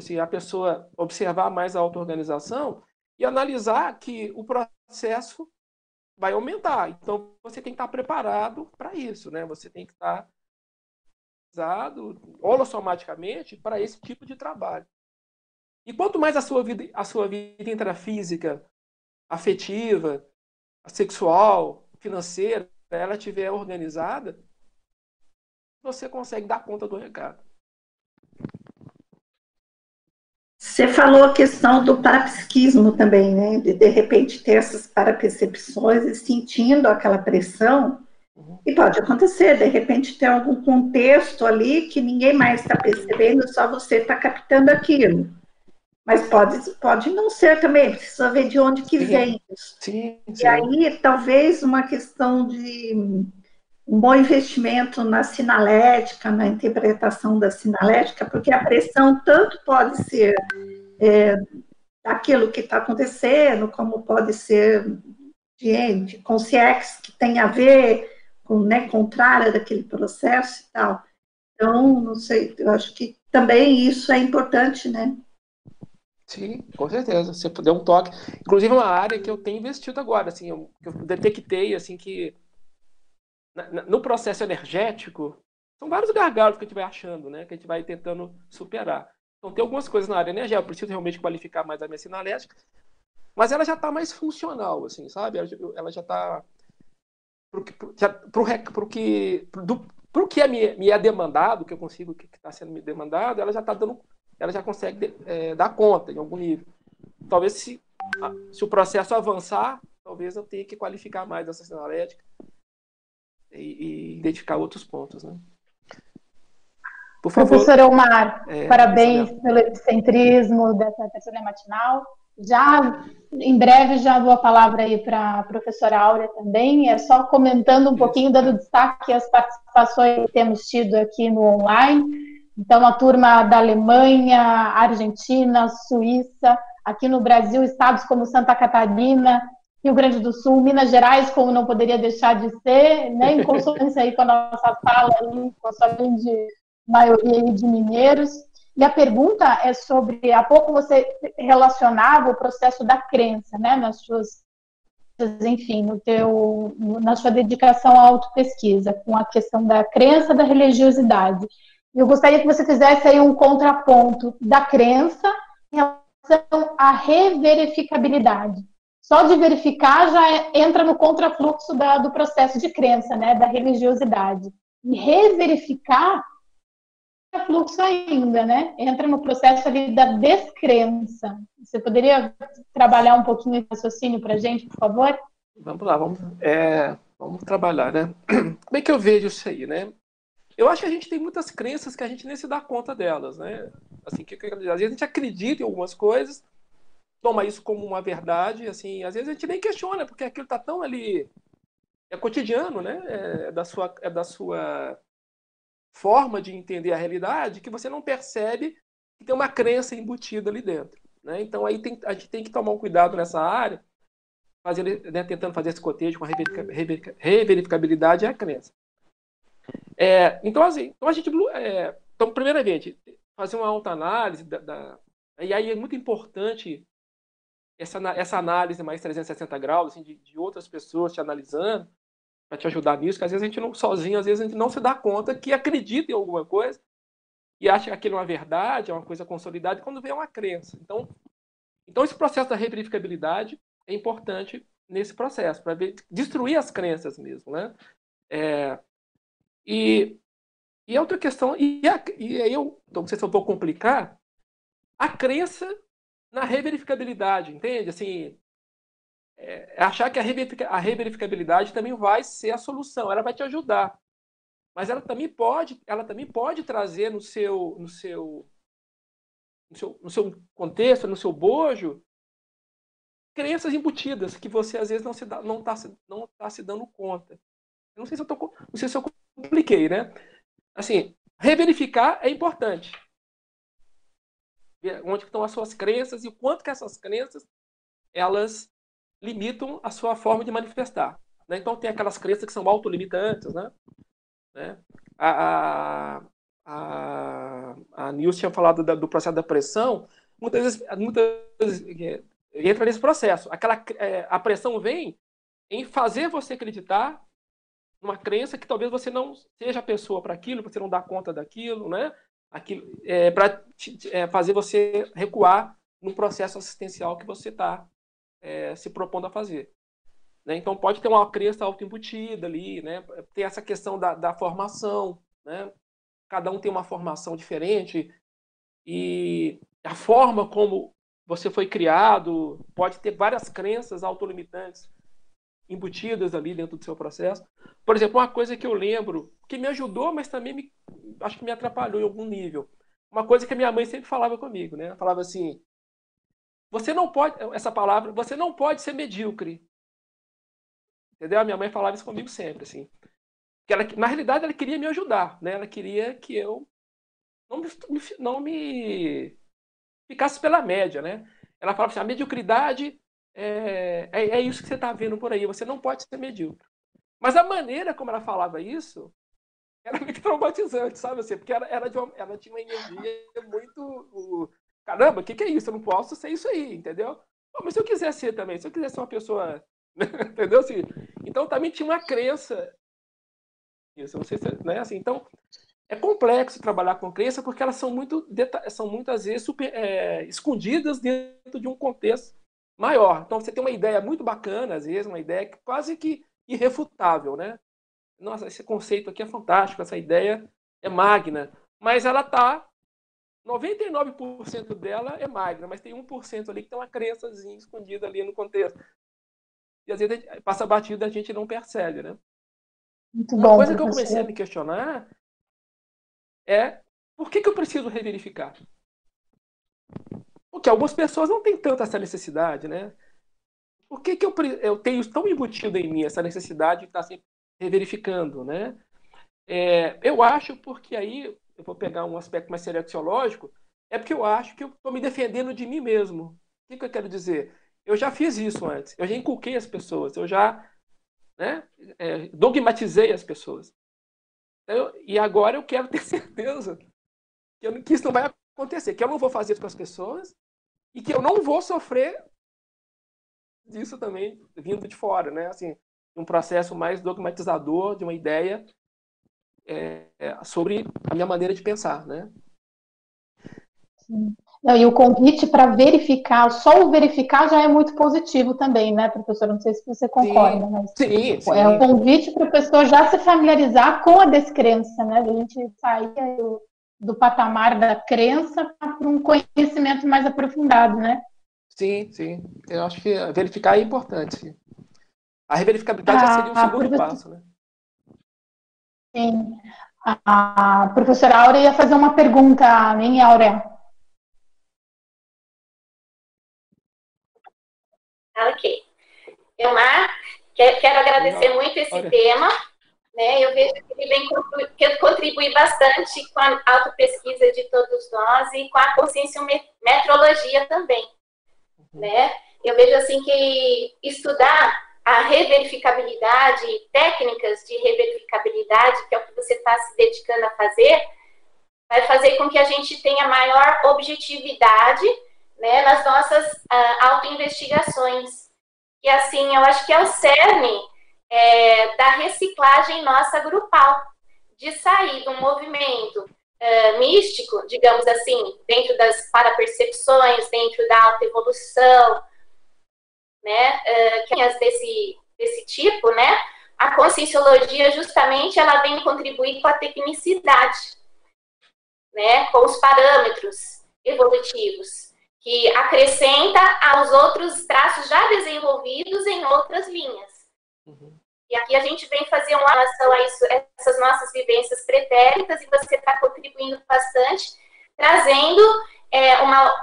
Se a pessoa observar mais a auto-organização e analisar que o processo vai aumentar. Então você tem que estar preparado para isso, né? Você tem que estar usado holossomaticamente para esse tipo de trabalho. E quanto mais a sua vida, a sua vida intrafísica, afetiva, sexual, financeira, ela estiver organizada, você consegue dar conta do recado. Você falou a questão do parapsiquismo também, né? De de repente ter essas parapercepções e sentindo aquela pressão. Uhum. E pode acontecer, de repente tem algum contexto ali que ninguém mais está percebendo, só você está captando aquilo. Mas pode, pode não ser também, precisa ver de onde que sim. vem isso. Sim, sim. E aí, talvez uma questão de um bom investimento na sinalética, na interpretação da sinalética, porque a pressão tanto pode ser é, daquilo que está acontecendo, como pode ser de, de consciência que tem a ver com, né, contrária daquele processo e tal. Então, não sei, eu acho que também isso é importante, né? Sim, com certeza. Você puder um toque. Inclusive, uma área que eu tenho investido agora, assim, eu, eu detectei, assim, que no processo energético, são vários gargalos que a gente vai achando, né? Que a gente vai tentando superar. Então, tem algumas coisas na área energética, eu preciso realmente qualificar mais a minha sinalética, mas ela já está mais funcional, assim, sabe? Ela já está para o que do, que é me, me, é demandado, que eu consigo, que está sendo me demandado, ela já está dando, ela já consegue é, dar conta em algum nível. Talvez se, se o processo avançar, talvez eu tenha que qualificar mais essa sinalética e, e identificar outros pontos, né? Por favor. Professor Omar, é, parabéns pelo epicentrismo dessa terceira matinal. Já, em breve, já dou a palavra aí para a professora Áurea também. É só comentando um pouquinho, dando destaque às participações que temos tido aqui no online. Então, a turma da Alemanha, Argentina, Suíça, aqui no Brasil, estados como Santa Catarina, Rio Grande do Sul, Minas Gerais, como não poderia deixar de ser, né, em consonância aí com a nossa fala, aí, com a sua grande maioria de mineiros. E a pergunta é sobre, há pouco você relacionava o processo da crença, né, nas suas, enfim, no teu, na sua dedicação à autopesquisa, com a questão da crença, da religiosidade. Eu gostaria que você fizesse aí um contraponto da crença em relação à reverificabilidade só de verificar já é, entra no contrafluxo da, do processo de crença, né, da religiosidade. E reverificar é fluxo ainda, né? Entra no processo ali da descrença. Você poderia trabalhar um pouquinho esse raciocínio para a gente, por favor? Vamos lá, vamos, é, vamos trabalhar, né? Como é que eu vejo isso aí, né? Eu acho que a gente tem muitas crenças que a gente nem se dá conta delas, né? Assim, que, às vezes a gente acredita em algumas coisas, toma isso como uma verdade, assim, às vezes a gente nem questiona, porque aquilo está tão ali é cotidiano, né? É da sua é da sua forma de entender a realidade que você não percebe que tem uma crença embutida ali dentro, né? Então aí tem, a gente tem que tomar um cuidado nessa área, fazendo, né, tentando fazer esse cotejo com a reverificabilidade e a crença. É, então assim, então a gente é, então primeiramente fazer uma autoanálise da, da e aí é muito importante essa, essa análise mais 360 graus, assim, de, de outras pessoas te analisando, para te ajudar nisso, que às vezes a gente não, sozinho, às vezes a gente não se dá conta que acredita em alguma coisa e acha que aquilo é uma verdade, é uma coisa consolidada, quando vem é uma crença. Então, então esse processo da reverificabilidade é importante nesse processo, para destruir as crenças mesmo, né? É, e, e a outra questão, e, a, e aí eu, então, não sei se eu vou complicar, a crença na reverificabilidade, entende? Assim, é, é achar que a, reverific, a reverificabilidade também vai ser a solução, ela vai te ajudar. Mas ela também pode, ela também pode trazer no seu, no seu, no seu, no seu contexto, no seu bojo, crenças embutidas que você às vezes não está não tá, não tá se dando conta. Eu não sei se eu tô, não sei se eu compliquei, né? Assim, reverificar é importante onde estão as suas crenças e o quanto que essas crenças elas limitam a sua forma de manifestar. Né? Então tem aquelas crenças que são autolimitantes, né? né? A, a, a, Nilce tinha falado da, do processo da pressão, muitas vezes, muitas vezes é, entra nesse processo. Aquela, é, a pressão vem em fazer você acreditar numa crença que talvez você não seja a pessoa para aquilo, você não dá conta daquilo, né? é, para é, fazer você recuar no processo assistencial que você está é, se propondo a fazer. Né? Então, pode ter uma crença autoimbutida ali, né? tem essa questão da, da formação, né? Cada um tem uma formação diferente e a forma como você foi criado pode ter várias crenças autolimitantes embutidas ali dentro do seu processo. Por exemplo, uma coisa que eu lembro que me ajudou, mas também me, acho que me atrapalhou em algum nível. Uma coisa que a minha mãe sempre falava comigo, né? Ela falava assim: você não pode, essa palavra, você não pode ser medíocre. Entendeu? A minha mãe falava isso comigo sempre, assim. Que ela, na realidade, ela queria me ajudar, né? Ela queria que eu não me, não me ficasse pela média, né? Ela falava assim, a mediocridade é, é, é isso que você está vendo por aí, você não pode ser medíocre. Mas a maneira como ela falava isso era muito traumatizante, sabe? Assim, porque ela, ela, uma, ela tinha uma energia muito. Caramba, o que, que é isso? Eu não posso ser isso aí, entendeu? Mas se eu quiser ser também, se eu quiser ser uma pessoa. entendeu? Assim, então também tinha uma crença. Isso, se, né? assim, então, é complexo trabalhar com crença porque elas são muito, são muitas vezes super, é, escondidas dentro de um contexto maior. Então você tem uma ideia muito bacana, às vezes, uma ideia quase que irrefutável, né? Nossa, esse conceito aqui é fantástico, essa ideia é magna, mas ela está 99% dela é magna, mas tem 1% ali que tem uma crençazinha escondida ali no contexto. E às vezes passa batido e a gente não percebe, né? Muito uma bom, coisa que eu comecei a me questionar é por que, que eu preciso reverificar? Porque algumas pessoas não têm tanta essa necessidade, né? Por que, que eu, eu tenho tão embutido em mim essa necessidade de estar sempre reverificando, né? É, eu acho porque aí, eu vou pegar um aspecto mais selexiológico, é porque eu acho que eu estou me defendendo de mim mesmo. O que, que eu quero dizer? Eu já fiz isso antes, eu já inculquei as pessoas, eu já né, é, dogmatizei as pessoas. Eu, e agora eu quero ter certeza que, eu, que, isso não vai acontecer, que eu não vou fazer isso com as pessoas e que eu não vou sofrer disso também vindo de fora, né? Assim, um processo mais dogmatizador de uma ideia é, é, sobre a minha maneira de pensar, né? Sim. Não, e o convite para verificar, só o verificar já é muito positivo também, né, professor? Não sei se você concorda, sim, mas sim, sim. é um convite para a pessoa já se familiarizar com a descrença, né? A gente sair do, patamar da crença para um conhecimento mais aprofundado, né? Sim, sim. Eu acho que verificar é importante. A reverificabilidade ah, já seria o segundo professor... passo, né? Sim. A professora Áurea ia fazer uma pergunta, nem Áurea. Ok. Elmar, quero agradecer muito esse Olha. tema. Né? Eu vejo que ele vem contribuir, contribui bastante com a autopesquisa de todos nós e com a consciência metrologia também. Uhum. Né? Eu vejo assim que estudar a reverificabilidade, técnicas de reverificabilidade, que é o que você está se dedicando a fazer, vai fazer com que a gente tenha maior objetividade né, nas nossas uh, autoinvestigações. E assim, eu acho que é o cerne é, da reciclagem nossa grupal, de sair um movimento uh, místico, digamos assim, dentro das parapercepções, dentro da autoevolução, né, uh, desse, desse tipo, né, a conscienciologia justamente ela vem contribuir com a tecnicidade, né, com os parâmetros evolutivos que acrescenta aos outros traços já desenvolvidos em outras linhas. Uhum. E aqui a gente vem fazer uma relação a isso, essas nossas vivências pretéritas, e você está contribuindo bastante, trazendo é, uma,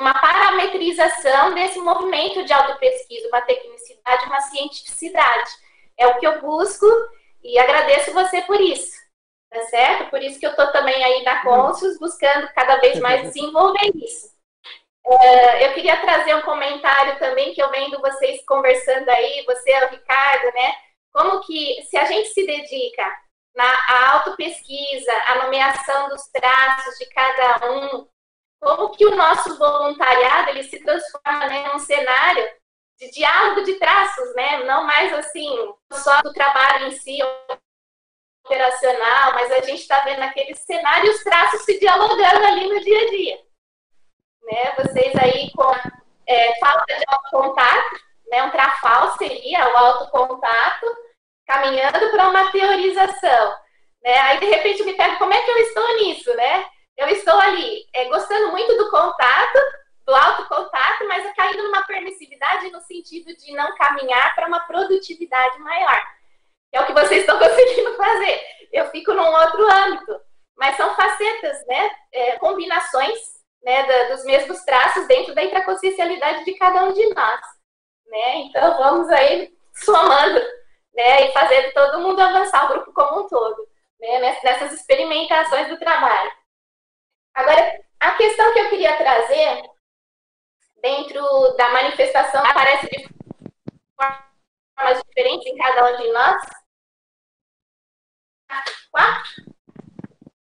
uma parametrização desse movimento de autopesquisa, uma tecnicidade, uma cientificidade. É o que eu busco e agradeço você por isso, tá certo? Por isso que eu estou também aí na Consus, buscando cada vez mais desenvolver isso. É, eu queria trazer um comentário também que eu vendo vocês conversando aí, você, o Ricardo, né? Como que, se a gente se dedica na autopesquisa, a nomeação dos traços de cada um, como que o nosso voluntariado ele se transforma né, num cenário de diálogo de traços, né? Não mais assim, só do trabalho em si operacional, mas a gente está vendo aqueles cenários, traços se dialogando ali no dia a dia né? Vocês aí com é, falta de autocontato, né? Um trafal seria o autocontato, caminhando para uma teorização. Né? Aí, de repente, eu me pego, como é que eu estou nisso, né? Eu estou ali é, gostando muito do contato, do autocontato, mas caindo numa permissividade no sentido de não caminhar para uma produtividade maior. É o que vocês estão conseguindo fazer. Eu fico num outro âmbito. Mas são facetas, né? É, combinações né, da, dos mesmos traços dentro da intraconsciencialidade de cada um de nós. Né? Então, vamos aí somando né, e fazendo todo mundo avançar, o grupo como um todo, né, nessas experimentações do trabalho. Agora, a questão que eu queria trazer dentro da manifestação aparece de formas diferentes em cada um de nós. Quatro.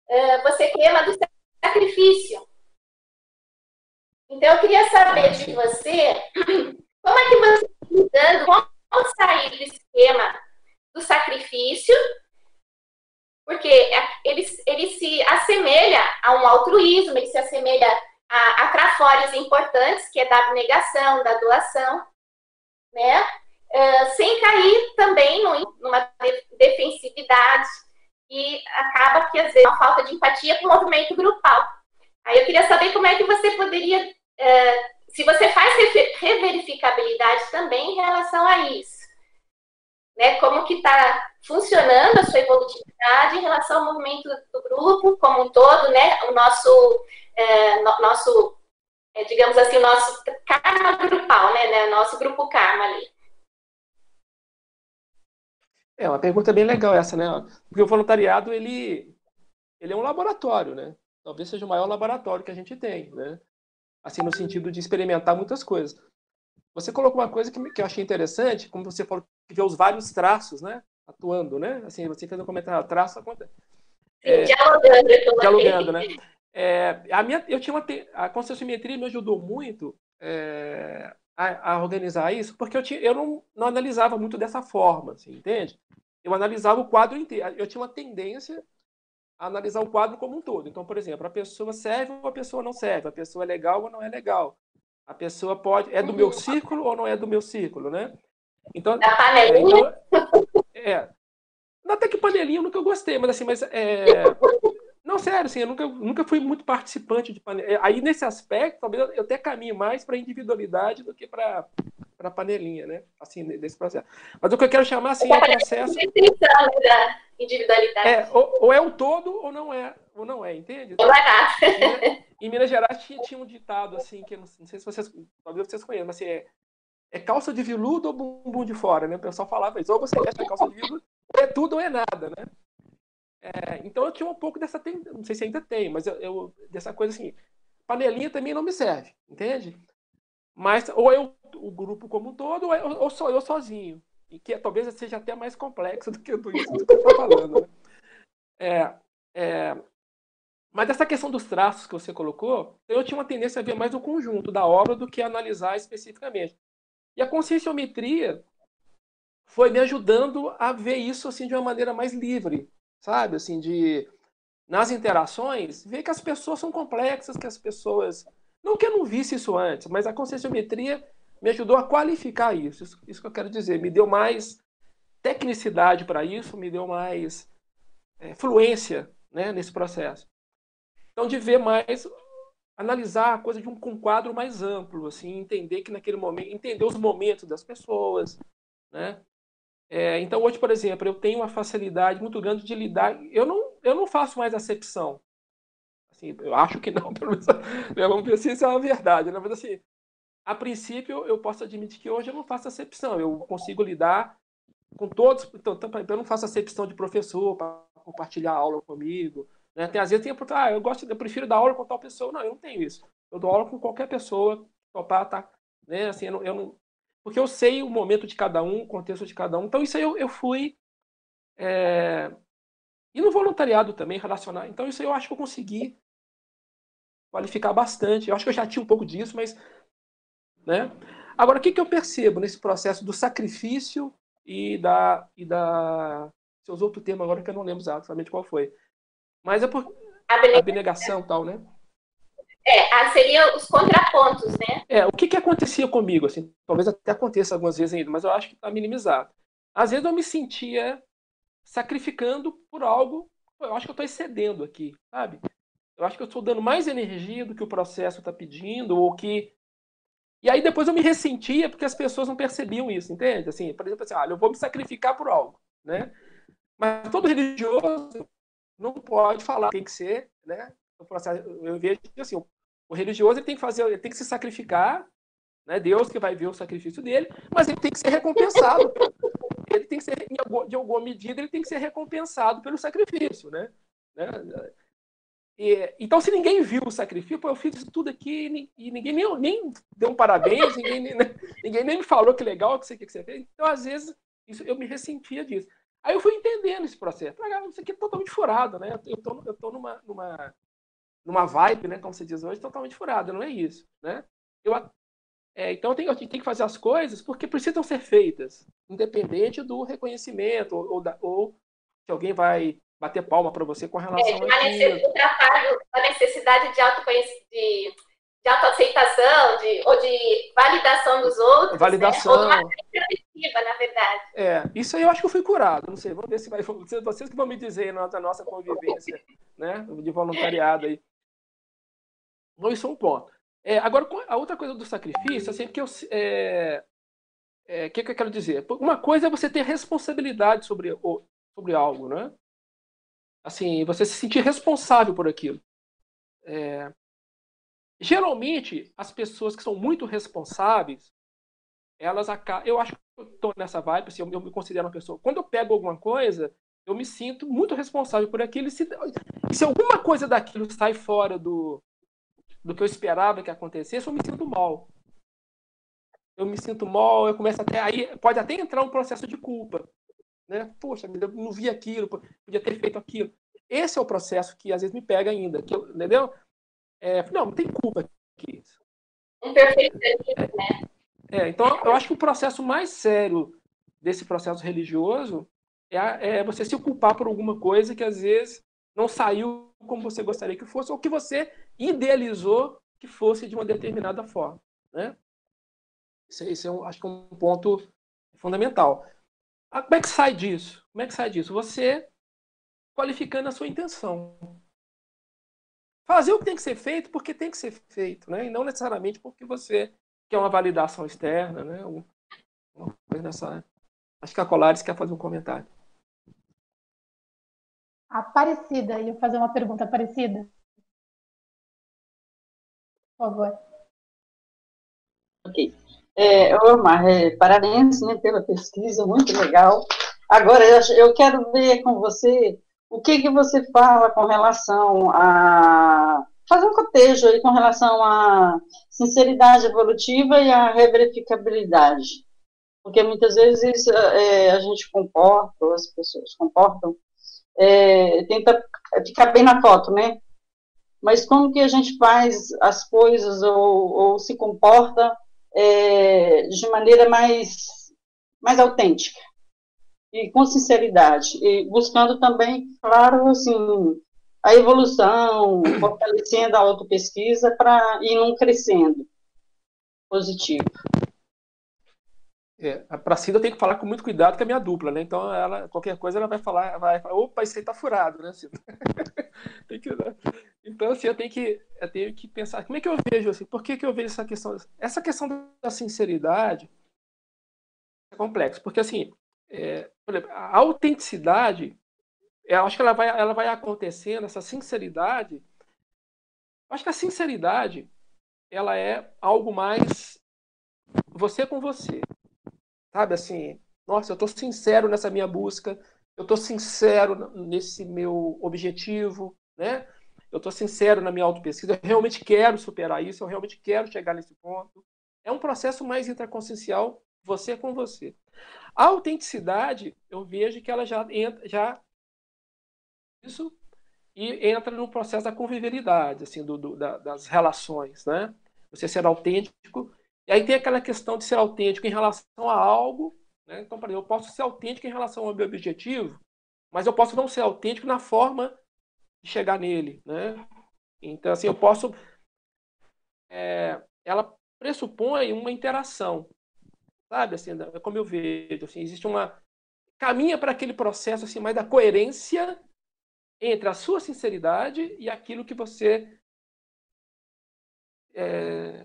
Uh, você queima do sacrifício. Então, eu queria saber de você como é que você está lidando, como sair do esquema do sacrifício, porque é, ele, ele se assemelha a um altruísmo, ele se assemelha a, a trafórios importantes, que é da abnegação, da doação, né? Uh, sem cair também no, numa defensividade e acaba que às vezes uma falta de empatia com o movimento grupal. Aí eu queria saber como é que você poderia, uh, se você faz reverificabilidade também em relação a isso, né? Como que está funcionando a sua evolutividade em relação ao movimento do grupo como um todo, né? O nosso, é, no, nosso é, digamos assim, o nosso karma grupal, né? né? Nosso grupo karma ali. É uma pergunta bem legal essa, né? Porque o voluntariado ele, ele é um laboratório, né? Talvez seja o maior laboratório que a gente tem, né? Assim, no sentido de experimentar muitas coisas. Você colocou uma coisa que, que eu achei interessante, como você falou, que vê os vários traços, né? Atuando, né? Assim, você fez um comentário, traço acontece. É, dialogando. Dialogando, né? É, a minha, eu tinha uma, a conscienciometria me ajudou muito é, a, a, organizar isso, porque eu, tinha, eu não, não analisava muito dessa forma, assim, entende? Eu analisava o quadro inteiro. Eu tinha uma tendência analisar o quadro como um todo. Então, por exemplo, a pessoa serve ou a pessoa não serve, a pessoa é legal ou não é legal. A pessoa pode. É do meu círculo ou não é do meu círculo, né? Então. Da panelinha? É, então, é. Até que panelinha eu nunca gostei, mas assim, mas é. Não, sério, assim, eu nunca, nunca fui muito participante de panelinha. Aí, nesse aspecto, talvez eu até caminhe mais para individualidade do que para para panelinha, né? Assim, desse processo. Mas o que eu quero chamar assim é o processo. Da individualidade. É, ou, ou, é o todo ou não é, ou não é, entende? Não é nada. Em Minas Gerais tinha, tinha um ditado assim, que não, não, sei se vocês, talvez vocês conheçam, mas assim, é, é calça de viludo ou bumbum de fora, né? O pessoal falava isso, ou você veste a calça de viludo, é tudo ou é nada, né? É, então eu tinha um pouco dessa, não sei se ainda tem, mas eu, eu, dessa coisa assim, panelinha também não me serve, entende? Mas ou eu, o grupo como um todo, ou, eu, ou eu sozinho, e que talvez seja até mais complexo do que eu estou falando, né? É, é, mas essa questão dos traços que você colocou, eu tinha uma tendência a ver mais o conjunto da obra do que analisar especificamente. E a conscienciometria foi me ajudando a ver isso assim de uma maneira mais livre, sabe? Assim, de nas interações, ver que as pessoas são complexas, que as pessoas não que eu não visse isso antes, mas a conscienciometria me ajudou a qualificar isso. Isso, isso que eu quero dizer, me deu mais tecnicidade para isso, me deu mais é, fluência né, nesse processo. Então, de ver mais, analisar a coisa de um, com um quadro mais amplo, assim, entender que naquele momento, entender os momentos das pessoas, né? É, então, hoje, por exemplo, eu tenho uma facilidade muito grande de lidar. Eu não, eu não faço mais acepção. Assim, eu acho que não, pelo menos, né, vamos ver se isso é uma verdade. Né? Mas, assim, a princípio, eu posso admitir que hoje eu não faço acepção. Eu consigo lidar com todos. Então, eu não faço acepção de professor para compartilhar aula comigo. Né? Tem, às vezes tem ah, eu gosto, eu prefiro dar aula com tal pessoa. Não, eu não tenho isso. Eu dou aula com qualquer pessoa, topar, tá, né? Assim, eu não, eu não, porque eu sei o momento de cada um, o contexto de cada um. Então isso aí eu, eu fui é, e no voluntariado também relacionar. Então isso aí eu acho que eu consegui qualificar bastante. Eu acho que eu já tinha um pouco disso, mas, né? Agora o que, que eu percebo nesse processo do sacrifício e da e da você usou outro termo agora que eu não lembro exatamente qual foi mas é por abnegação, abnegação tal, né? É, seria os contrapontos, né? É, o que, que acontecia comigo, assim, talvez até aconteça algumas vezes ainda, mas eu acho que está minimizado. Às vezes eu me sentia sacrificando por algo eu acho que eu estou excedendo aqui, sabe? Eu acho que eu estou dando mais energia do que o processo está pedindo, ou que. E aí depois eu me ressentia porque as pessoas não percebiam isso, entende? Assim, por exemplo, assim, olha, eu vou me sacrificar por algo, né? Mas todo religioso não pode falar, tem que ser, né? O processo, eu vejo assim, o religioso ele tem que fazer, ele tem que se sacrificar, né? Deus que vai ver o sacrifício dele, mas ele tem que ser recompensado. ele tem que ser, de alguma medida, ele tem que ser recompensado pelo sacrifício, né? né? E, então, se ninguém viu o sacrifício, pô, eu fiz isso tudo aqui e ninguém nem, nem deu um parabéns, ninguém, nem, né? ninguém nem me falou que legal que você, que você fez. Então, às vezes, isso, eu me ressentia disso. Aí eu fui entendendo esse processo. Ah, isso aqui é totalmente furado, né? Eu tô, eu tô numa, numa, numa vibe, né? Como você diz hoje, totalmente furado. Não é isso, né? Eu, é, então eu tenho, eu tenho, que fazer as coisas porque precisam ser feitas, independente do reconhecimento ou, ou, da, ou se alguém vai bater palma para você com relação é, a isso. A necessidade de de, de autoaceitação, de, ou de validação dos outros. Validação. Né? Na verdade. É, isso aí eu acho que eu fui curado. Não sei, vamos ver se vai. Vocês que vão me dizer na nossa convivência, né? De voluntariado aí. Bom, isso é um ponto. É, agora, a outra coisa do sacrifício, assim, que eu. É, é, que, que eu quero dizer? Uma coisa é você ter responsabilidade sobre, sobre algo, né? Assim, você se sentir responsável por aquilo. É, geralmente, as pessoas que são muito responsáveis, elas acabam. Eu acho que estou nessa vibe, assim, eu, eu, me considero uma pessoa. Quando eu pego alguma coisa, eu me sinto muito responsável por aquilo. E se, se alguma coisa daquilo sai fora do, do que eu esperava que acontecesse, eu me sinto mal. Eu me sinto mal, eu começo até. Aí pode até entrar um processo de culpa. Né? Poxa, eu não vi aquilo, podia ter feito aquilo. Esse é o processo que às vezes me pega ainda. Que eu, entendeu? É, não, não tem culpa aqui. Um perfeccionismo, né? É, então, eu acho que o processo mais sério desse processo religioso é, é, você se culpar por alguma coisa que às vezes não saiu como você gostaria que fosse, ou que você idealizou que fosse de uma determinada forma. Né? Isso, isso é, um, acho que é um ponto fundamental. Ah, como é que sai disso? Como é que sai disso? Você qualificando a sua intenção. Fazer o que tem que ser feito porque tem que ser feito, né? e não necessariamente porque você que é uma validação externa, né? Uma coisa nessa. Acho que a Colares quer fazer um comentário. Aparecida, ia fazer uma pergunta Aparecida. Por favor. Ok. É, Omar, é, parabéns né, pela pesquisa, muito legal. Agora, eu, eu quero ver com você o que, que você fala com relação a fazer um cotejo aí com relação à sinceridade evolutiva e à reverificabilidade. Porque muitas vezes é, a gente comporta, as pessoas comportam, é, tenta ficar bem na foto, né? Mas como que a gente faz as coisas ou, ou se comporta é, de maneira mais, mais autêntica e com sinceridade, e buscando também, claro, assim, a evolução, fortalecendo a autopesquisa para ir num crescendo positivo. É, a Cida eu tenho que falar com muito cuidado com a minha dupla, né? Então, ela, qualquer coisa ela vai falar, vai falar, opa, isso aí tá furado, né, Cida? tem que, né? Então, assim, eu tenho que, eu tenho que pensar, como é que eu vejo, assim, por que, que eu vejo essa questão? Essa questão da sinceridade é complexo, porque, assim, é, exemplo, a autenticidade eu acho que ela vai, ela vai acontecendo, essa sinceridade. Eu acho que a sinceridade ela é algo mais você com você. Sabe assim, nossa, eu estou sincero nessa minha busca, eu estou sincero nesse meu objetivo, né? Eu estou sincero na minha autopesquisa, eu realmente quero superar isso, eu realmente quero chegar nesse ponto. É um processo mais intraconsciencial, você com você. A autenticidade, eu vejo que ela já entra, já isso e entra no processo da convivialidade, assim, do, do da, das relações, né? Você ser autêntico. E aí tem aquela questão de ser autêntico em relação a algo, né? Então, por exemplo, eu posso ser autêntico em relação ao meu objetivo, mas eu posso não ser autêntico na forma de chegar nele, né? Então, assim, eu posso... É, ela pressupõe uma interação, sabe? Assim, como eu vejo, assim, existe uma... Caminha para aquele processo, assim, mais da coerência entre a sua sinceridade e aquilo que você é,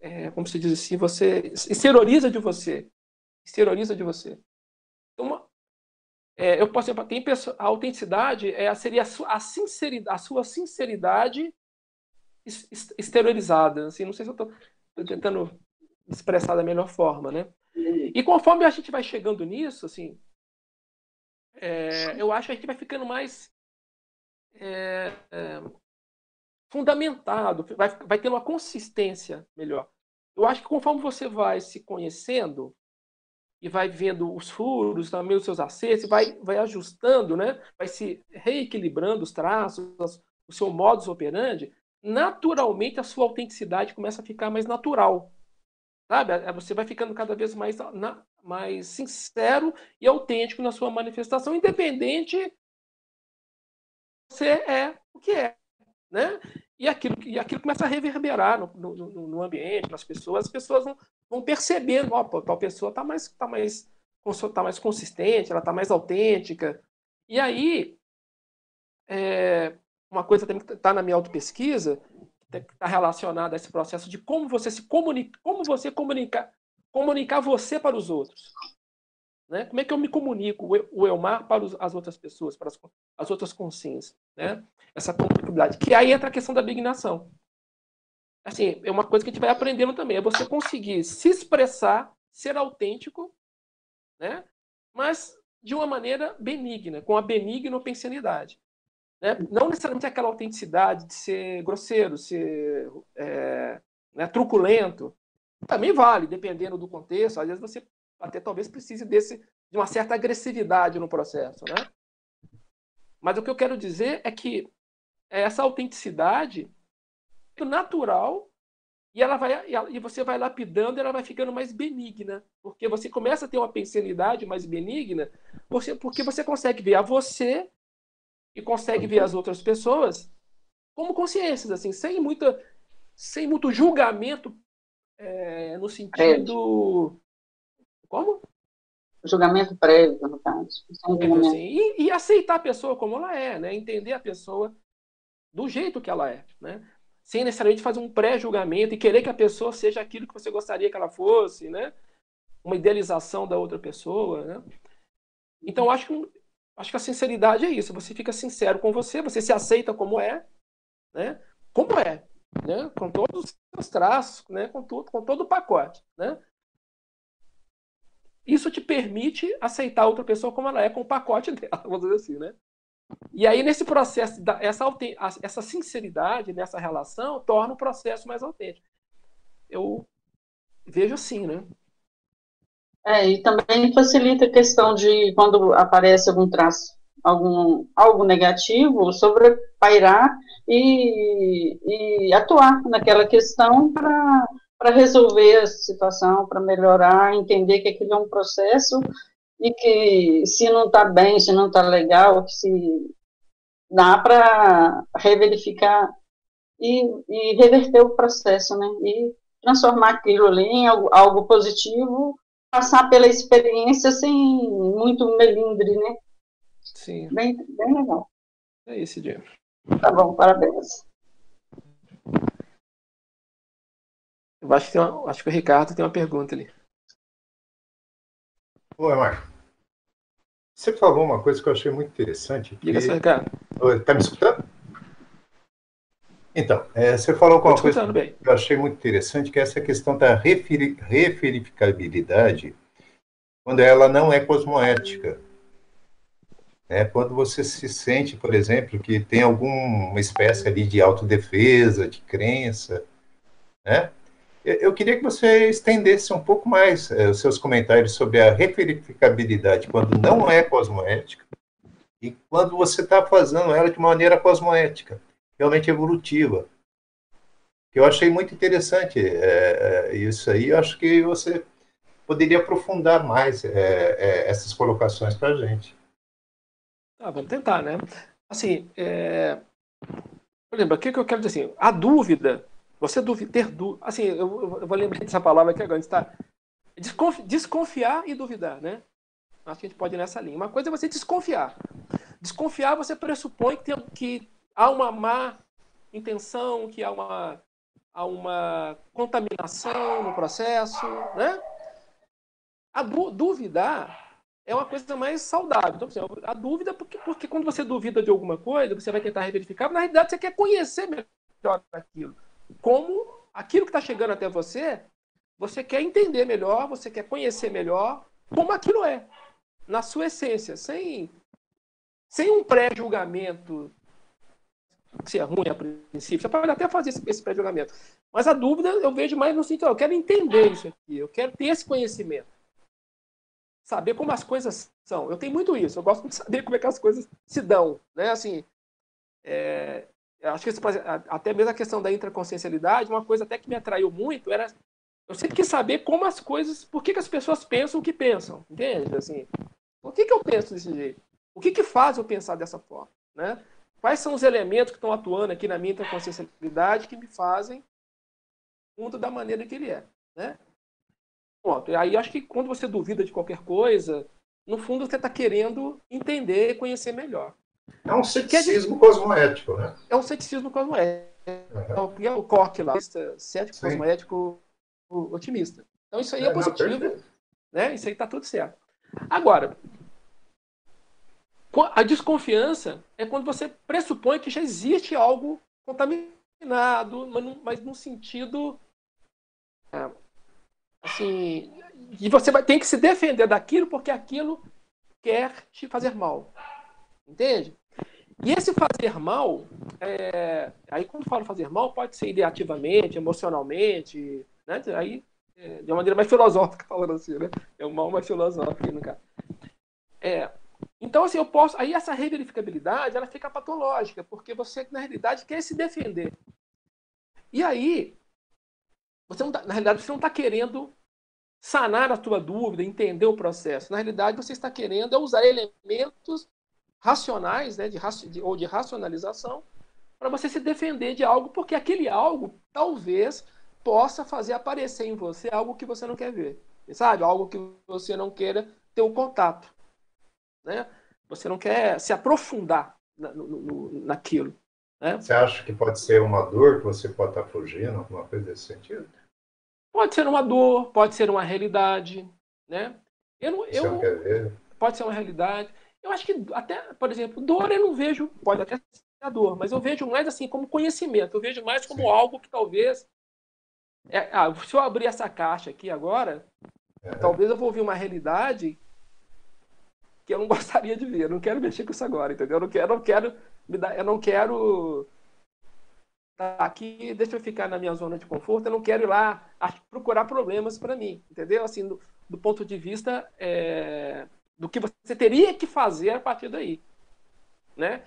é, como se diz assim, você exterioriza de você, exterioriza de você. É, eu posso tem pessoa, a autenticidade é, seria a sua, a sinceridade, a sua sinceridade exteriorizada. Assim, não sei se eu estou tentando expressar da melhor forma, né? E conforme a gente vai chegando nisso, assim, é, eu acho que a gente vai ficando mais é, é, fundamentado, vai, vai ter uma consistência melhor. Eu acho que conforme você vai se conhecendo e vai vendo os furos, também os seus acertos, vai, vai ajustando, né? vai se reequilibrando os traços, o seu modus operandi, naturalmente a sua autenticidade começa a ficar mais natural. Sabe? É, você vai ficando cada vez mais, na, mais sincero e autêntico na sua manifestação, independente você é o que é. Né? E aquilo, e aquilo começa a reverberar no, no, no ambiente, nas pessoas, as pessoas vão, vão percebendo, ó, oh, tal pessoa está mais, tá mais, tá mais consistente, ela está mais autêntica. E aí, é, uma coisa também que está na minha autopesquisa, que está relacionada a esse processo de como você se comunica, como você comunicar, comunicar você para os outros. Né? Como é que eu me comunico, o Elmar, para as outras pessoas, para as, as outras consciências? Né? Essa comunicabilidade. Que aí entra a questão da dignação. Assim, é uma coisa que a gente vai aprendendo também. É você conseguir se expressar, ser autêntico, né? mas de uma maneira benigna, com a benigna pensanidade. Né? Não necessariamente aquela autenticidade de ser grosseiro, ser é, né, truculento. Também vale, dependendo do contexto. Às vezes você até talvez precise desse, de uma certa agressividade no processo. Né? Mas o que eu quero dizer é que essa autenticidade natural e ela vai e você vai lapidando e ela vai ficando mais benigna porque você começa a ter uma pensanidade mais benigna porque você consegue ver a você e consegue ver as outras pessoas como consciências assim sem muita sem muito julgamento é, no sentido como? Julgamento prévio, no caso. É, assim, e, e, aceitar a pessoa como ela é, né? Entender a pessoa do jeito que ela é, né? Sem necessariamente fazer um pré-julgamento e querer que a pessoa seja aquilo que você gostaria que ela fosse, né? Uma idealização da outra pessoa, né? Então, acho que, acho que a sinceridade é isso. Você fica sincero com você, você se aceita como é, né? Como é, né? Com todos os seus traços, né? Com tudo, com todo o pacote, né? Isso te permite aceitar outra pessoa como ela é, com o pacote dela, vamos dizer assim, né? E aí, nesse processo, essa, essa sinceridade nessa relação torna o processo mais autêntico. Eu vejo assim, né? É, e também facilita a questão de quando aparece algum traço, algum, algo negativo, sobre pairar e, e atuar naquela questão para resolver a situação, para melhorar, entender que aquilo é um processo e que se não está bem, se não está legal, que se dá para reverificar e, e, reverter o processo, né? E transformar aquilo ali em algo, algo positivo, passar pela experiência sem muito melindre, né? Sim. Bem, bem legal. É isso, Diego. Tá bom, parabéns. Eu acho que, uma, acho que o Ricardo tem uma pergunta ali. Oi, Marco. Você falou uma coisa que eu achei muito interessante. Diga que... Ricardo. Está me escutando? Então, é, você falou com uma coisa bem. que eu achei muito interessante, que é essa questão da referi referificabilidade, quando ela não é cosmoética. É, quando você se sente, por exemplo, que tem alguma espécie ali de autodefesa, de crença, né? Eu queria que você estendesse um pouco mais é, os seus comentários sobre a referificabilidade quando não é cosmoética e quando você está fazendo ela de maneira cosmoética, realmente evolutiva. Eu achei muito interessante é, é, isso aí. Eu acho que você poderia aprofundar mais é, essas colocações para a gente. Ah, vamos tentar, né? Assim, por exemplo, o que, que eu quero dizer? Assim, a dúvida você ter dúvida. Assim, eu, eu, vou lembrar dessa palavra aqui agora. Está desconfiar e duvidar, né? Acho que a gente pode ir nessa linha. Uma coisa é você desconfiar. Desconfiar, você pressupõe que, tem, que há uma má intenção, que há uma, há uma contaminação no processo, né? A duvidar é uma coisa mais saudável. Então, assim, a dúvida, porque, porque quando você duvida de alguma coisa, você vai tentar verificar, mas na realidade você quer conhecer melhor aquilo. Como aquilo que está chegando até você, você quer entender melhor, você quer conhecer melhor como aquilo é, na sua essência, sem, sem um pré-julgamento se é ruim a princípio. Você pode até fazer esse, esse pré-julgamento. Mas a dúvida eu vejo mais no sentido, eu quero entender isso aqui, eu quero ter esse conhecimento. Saber como as coisas são. Eu tenho muito isso, eu gosto de saber como é que as coisas se dão. Né? Assim, é, acho que até mesmo a questão da intraconsciencialidade, uma coisa até que me atraiu muito era eu sempre quis saber como as coisas, por que, que as pessoas pensam o que pensam, entende? Assim, por que, que eu penso desse jeito? O que, que faz eu pensar dessa forma, né? Quais são os elementos que estão atuando aqui na minha interconsciencialidade que me fazem o mundo da maneira que ele é, né? Pronto. E aí acho que quando você duvida de qualquer coisa, no fundo você está querendo entender e conhecer melhor. É um ceticismo é cosmoético, né? É um ceticismo cosmoético. Uhum. É o Koch lá, cético Sim. cosmoético otimista. Então isso aí é, é positivo, né? Isso aí está tudo certo. Agora, a desconfiança é quando você pressupõe que já existe algo contaminado, mas, num, mas num sentido é, assim, e você vai, tem que se defender daquilo porque aquilo quer te fazer mal, entende? E esse fazer mal, é, aí quando falo fazer mal, pode ser ideativamente, emocionalmente, né? Aí, é, de uma maneira mais filosófica, falando assim, né? É um mal mais filosófico, no caso. É, então, assim, eu posso. Aí essa reverificabilidade ela fica patológica, porque você, na realidade, quer se defender. E aí, você tá, na realidade, você não está querendo sanar a tua dúvida, entender o processo. Na realidade, você está querendo usar elementos racionais, né, de, de, ou de racionalização, para você se defender de algo, porque aquele algo talvez possa fazer aparecer em você algo que você não quer ver. Sabe? Algo que você não queira ter o um contato. Né? Você não quer se aprofundar na, no, no, naquilo. Né? Você acha que pode ser uma dor que você pode estar fugindo, alguma coisa desse sentido? Pode ser uma dor, pode ser uma realidade. Né? Eu não, eu, não quer ver. Pode ser uma realidade. Eu acho que até, por exemplo, dor eu não vejo, pode até ser a dor, mas eu vejo mais assim como conhecimento, eu vejo mais como Sim. algo que talvez é, ah, se eu abrir essa caixa aqui agora, é. talvez eu vou ouvir uma realidade que eu não gostaria de ver. Eu não quero mexer com isso agora, entendeu? Eu não quero, eu não quero me dar, eu não quero tá aqui, deixa eu ficar na minha zona de conforto. Eu não quero ir lá procurar problemas para mim, entendeu? Assim, do, do ponto de vista é, do que você teria que fazer a partir daí, né?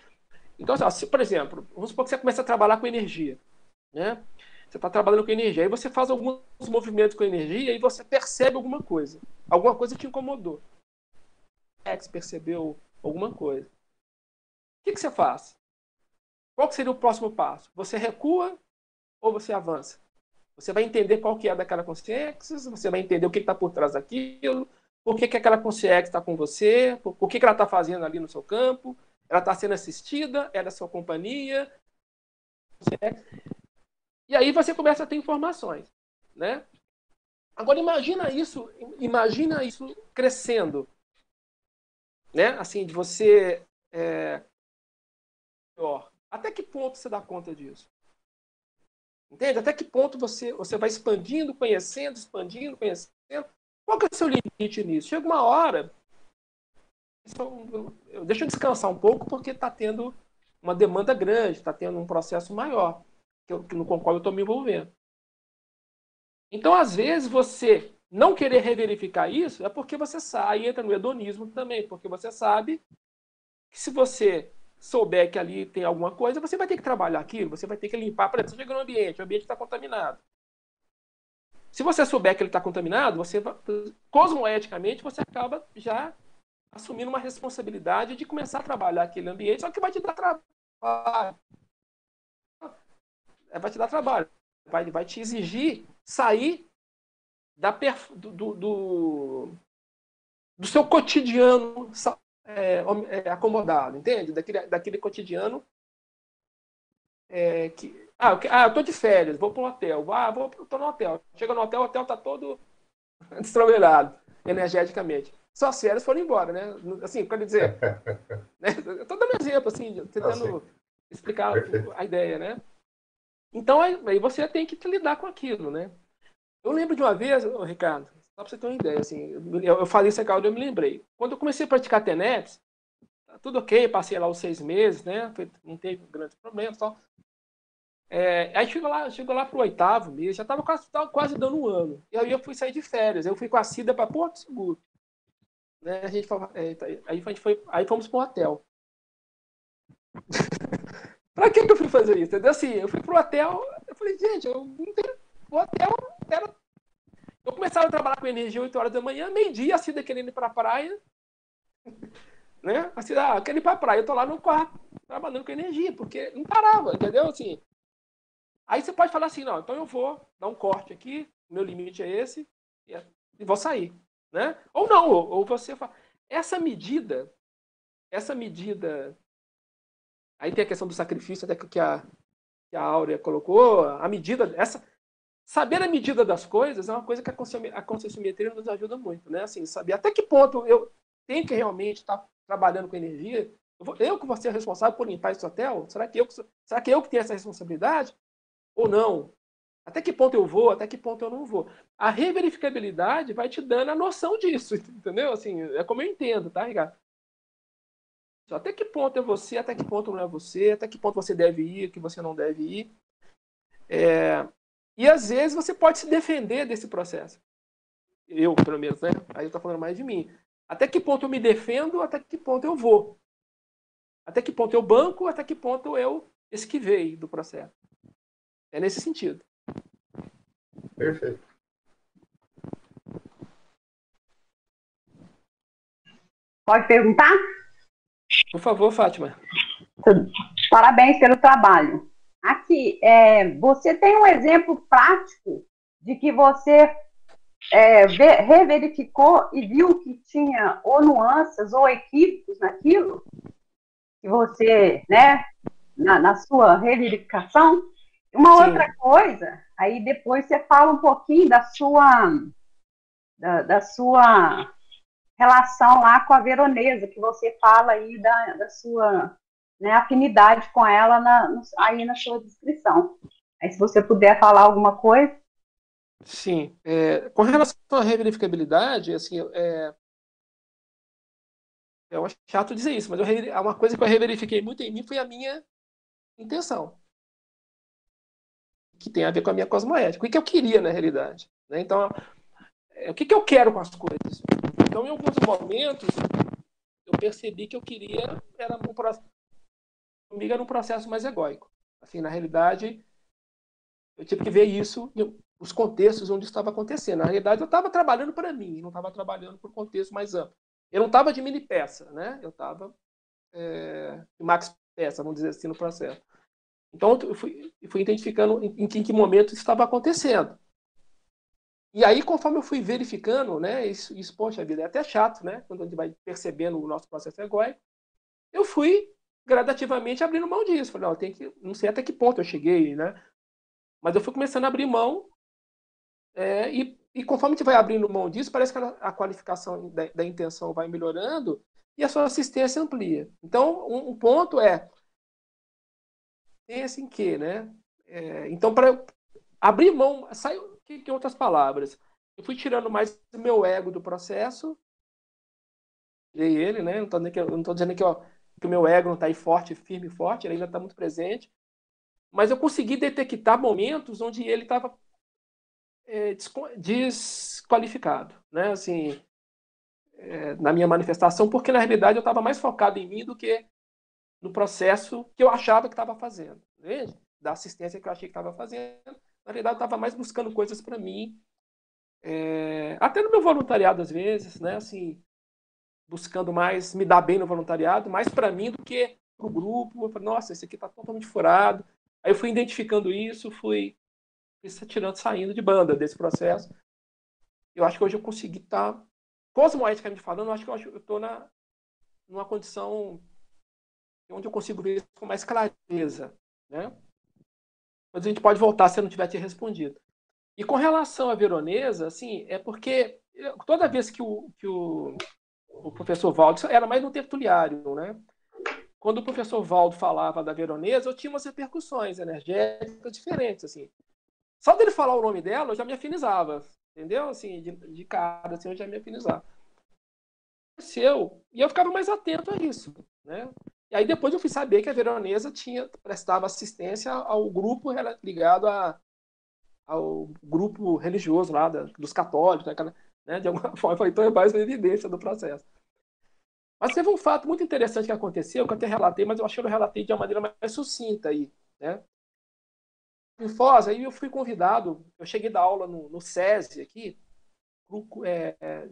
Então, assim, se, por exemplo, vamos supor que você começa a trabalhar com energia, né? Você está trabalhando com energia. Aí você faz alguns movimentos com energia e você percebe alguma coisa. Alguma coisa te incomodou. Você percebeu alguma coisa. O que, que você faz? Qual seria o próximo passo? Você recua ou você avança? Você vai entender qual que é daquela consciência, você vai entender o que está por trás daquilo, por que, que aquela consciência está com você, por, por que, que ela está fazendo ali no seu campo, ela está sendo assistida, ela é sua companhia. E aí você começa a ter informações, né? Agora imagina isso, imagina isso crescendo, né? Assim, de você é, até que ponto você dá conta disso? Entende? Até que ponto você você vai expandindo, conhecendo, expandindo, conhecendo? Qual que é o seu limite nisso? Chega uma hora, deixa eu descansar um pouco porque está tendo uma demanda grande, está tendo um processo maior que eu, no qual eu estou me envolvendo. Então, às vezes, você não querer reverificar isso é porque você sai, entra no hedonismo também, porque você sabe que se você souber que ali tem alguma coisa, você vai ter que trabalhar aquilo, você vai ter que limpar. Por exemplo, você chega no ambiente, o ambiente está contaminado. Se você souber que ele está contaminado, você cosmoeticamente você acaba já assumindo uma responsabilidade de começar a trabalhar aquele ambiente, só que vai te dar trabalho. É, vai te dar trabalho, vai, vai te exigir sair da, do, do, do, do seu cotidiano é, é, acomodado, entende? Daquele, daquele cotidiano é, que. Ah, eu, ah, eu tô de férias, vou para um hotel. Ah, vou, tô no hotel. Chega no hotel, o hotel tá todo destrambelhado, energeticamente. Só as férias foram embora, né? Assim, quer dizer. né? Eu tô dando exemplo, assim, tentando ah, explicar a ideia, né? Então, aí você tem que lidar com aquilo, né? Eu lembro de uma vez, Ricardo, só para você ter uma ideia, assim, eu, eu falei isso aqui, eu me lembrei. Quando eu comecei a praticar TENEPS, tá tudo ok, passei lá os seis meses, né? Não teve grandes problemas tal. É, aí chegou lá, chegou lá pro oitavo mês, já estava quase, tava quase dando um ano. E aí eu fui sair de férias, eu fui com a Cida para Porto Seguro. Né? A gente, é, tá, aí, a gente foi, aí fomos para hotel. para que, que eu fui fazer isso? Entendeu? Assim, eu fui pro hotel, eu falei, gente, eu não tenho. O hotel era eu começava a trabalhar com energia 8 horas da manhã, meio-dia, a Cida querendo ir para a praia. Né? A Cida, ah, quero ir para a praia. Eu tô lá no quarto, trabalhando com energia, porque não parava, entendeu? Assim, aí você pode falar assim, não, então eu vou dar um corte aqui, meu limite é esse, e vou sair. Né? Ou não, ou, você fala. Essa medida, essa medida. Aí tem a questão do sacrifício, até que a, que a Áurea colocou, a medida, essa, saber a medida das coisas é uma coisa que a conscienciometria nos ajuda muito, né? Assim, saber até que ponto eu tenho que realmente estar trabalhando com energia. Eu, eu que vou ser responsável por limpar esse hotel? Será que eu, será que eu que tenho essa responsabilidade? Ou não? Até que ponto eu vou? Até que ponto eu não vou? A reverificabilidade vai te dando a noção disso, entendeu? Assim, é como eu entendo, tá, Ricardo? Até que ponto é você, até que ponto não é você, até que ponto você deve ir, que você não deve ir. É, e às vezes você pode se defender desse processo. Eu, pelo menos, né? Aí eu estou falando mais de mim. Até que ponto eu me defendo, até que ponto eu vou. Até que ponto eu banco, até que ponto eu esquivei do processo. É nesse sentido. Perfeito. Pode perguntar? Por favor, Fátima. Parabéns pelo trabalho. Aqui, é, você tem um exemplo prático de que você é, reverificou e viu que tinha ou nuances ou equívocos naquilo que você, né, na, na sua reverificação. Uma Sim. outra coisa, aí depois você fala um pouquinho da sua da, da sua relação lá com a veronesa, que você fala aí da, da sua né, afinidade com ela na, aí na sua descrição. Aí, se você puder falar alguma coisa. Sim. É, com relação à reverificabilidade, assim, é, eu acho chato dizer isso, mas eu, uma coisa que eu reverifiquei muito em mim foi a minha intenção. Que tem a ver com a minha cosmoética. O que eu queria na realidade. Né? Então, é, o que eu quero com as coisas. Então, em alguns momentos, eu percebi que eu queria era um comigo era um processo mais egóico. Assim, na realidade, eu tive que ver isso os contextos onde estava acontecendo. Na realidade, eu estava trabalhando para mim, não estava trabalhando para um contexto mais amplo. Eu não estava de mini peça, né? Eu estava é, de max peça, vamos dizer assim, no processo. Então, eu fui, fui identificando em, em, que, momento isso estava acontecendo. E aí, conforme eu fui verificando, né, isso, isso, poxa vida, é até chato, né, quando a gente vai percebendo o nosso processo egóico, eu fui gradativamente abrindo mão disso. Falei, ó, tem que, não sei até que ponto eu cheguei, né? Mas eu fui começando a abrir mão é, e, e conforme a gente vai abrindo mão disso, parece que a, a qualificação da, da, intenção vai melhorando e a sua assistência amplia. Então, um, um ponto é esse em que, né? É, então, para abrir mão, saiu, que, que outras palavras? Eu fui tirando mais o meu ego do processo, e ele, né? Não estou dizendo que, ó, que o meu ego não está aí forte, firme forte, ele ainda está muito presente. Mas eu consegui detectar momentos onde ele estava é, desqualificado, né? Assim, é, na minha manifestação, porque na realidade eu estava mais focado em mim do que no processo que eu achava que estava fazendo, da assistência que eu achei que estava fazendo. Na realidade, eu estava mais buscando coisas para mim, é, até no meu voluntariado às vezes, né? Assim, buscando mais me dar bem no voluntariado, mais para mim do que para o grupo. Eu falei, nossa, esse aqui está totalmente furado. Aí eu fui identificando isso, fui, fui tirando, saindo de banda desse processo. Eu acho que hoje eu consegui estar, tá, cosmoeticamente falando, eu acho que eu estou na, numa condição onde eu consigo ver isso com mais clareza, né? Mas a gente pode voltar se eu não tiver te respondido. E com relação à veronesa, assim, é porque toda vez que o, que o, o professor Valdo, era mais no tertuliário, né? Quando o professor Valdo falava da veronesa, eu tinha umas repercussões energéticas diferentes, assim. Só dele falar o nome dela, eu já me afinizava, entendeu? Assim, de, de cara, assim, eu já me afinizava. E eu ficava mais atento a isso, né? E aí depois eu fui saber que a veronesa tinha prestava assistência ao grupo ligado a, ao grupo religioso lá da, dos católicos, né, de alguma forma, então é mais uma evidência do processo. Mas teve um fato muito interessante que aconteceu, que eu até relatei, mas eu achei que eu relatei de uma maneira mais sucinta aí, né? Em Foz, aí eu fui convidado, eu cheguei da aula no, no SESI aqui, é, é,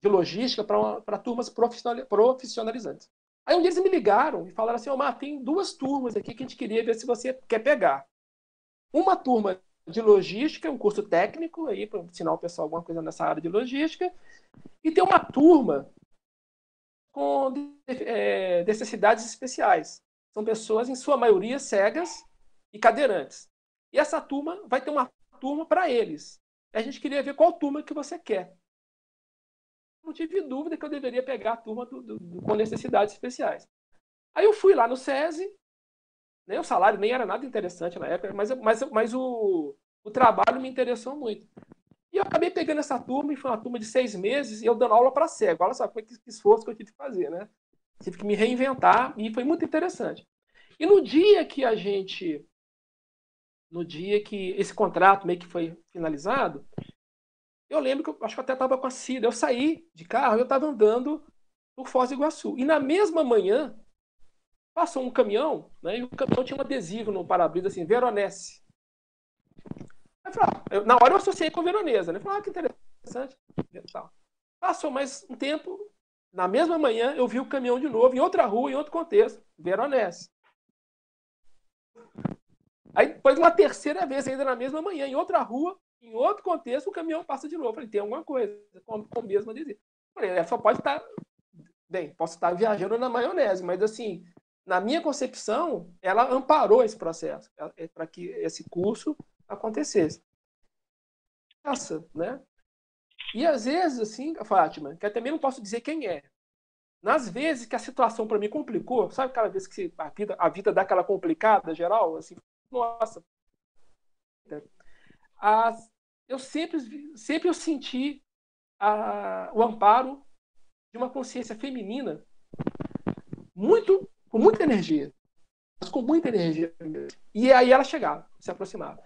de logística para turmas profissionalizantes. Aí um dia eles me ligaram e falaram assim, Omar, tem duas turmas aqui que a gente queria ver se você quer pegar. Uma turma de logística, um curso técnico aí para ensinar o pessoal alguma coisa nessa área de logística, e tem uma turma com é, necessidades especiais. São pessoas, em sua maioria, cegas e cadeirantes. E essa turma vai ter uma turma para eles. A gente queria ver qual turma que você quer. Não tive dúvida que eu deveria pegar a turma do, do, do, com necessidades especiais. Aí eu fui lá no SESI, né, o salário nem era nada interessante na época, mas, mas, mas o, o trabalho me interessou muito. E eu acabei pegando essa turma, e foi uma turma de seis meses, e eu dando aula para cego. Olha só que esforço que eu tive que fazer, né? Tive que me reinventar, e foi muito interessante. E no dia que a gente. No dia que esse contrato meio que foi finalizado, eu lembro que eu acho que eu até estava com a Cida. Eu saí de carro eu estava andando por Foz do Iguaçu. E na mesma manhã, passou um caminhão, né, e o caminhão tinha um adesivo no para-brisa assim, Veronese. eu, na hora eu associei com Veronesa, né? Falei, ah, que interessante. Passou mais um tempo, na mesma manhã eu vi o caminhão de novo, em outra rua, em outro contexto, Veronese. Aí depois uma terceira vez, ainda na mesma manhã, em outra rua, em outro contexto, o caminhão passa de novo. Falei, tem alguma coisa com, com mesmo adesivo. Falei, ela só pode estar. Bem, posso estar viajando na maionese, mas assim, na minha concepção, ela amparou esse processo é, para que esse curso acontecesse. Essa, né? E às vezes, assim, Fátima, que eu também não posso dizer quem é. Nas vezes que a situação para mim complicou, sabe aquela vez que a vida, a vida dá aquela complicada geral, assim, nossa, a, eu sempre, sempre eu senti a, o amparo de uma consciência feminina muito com muita energia, mas com muita energia. E aí ela chegava, se aproximava.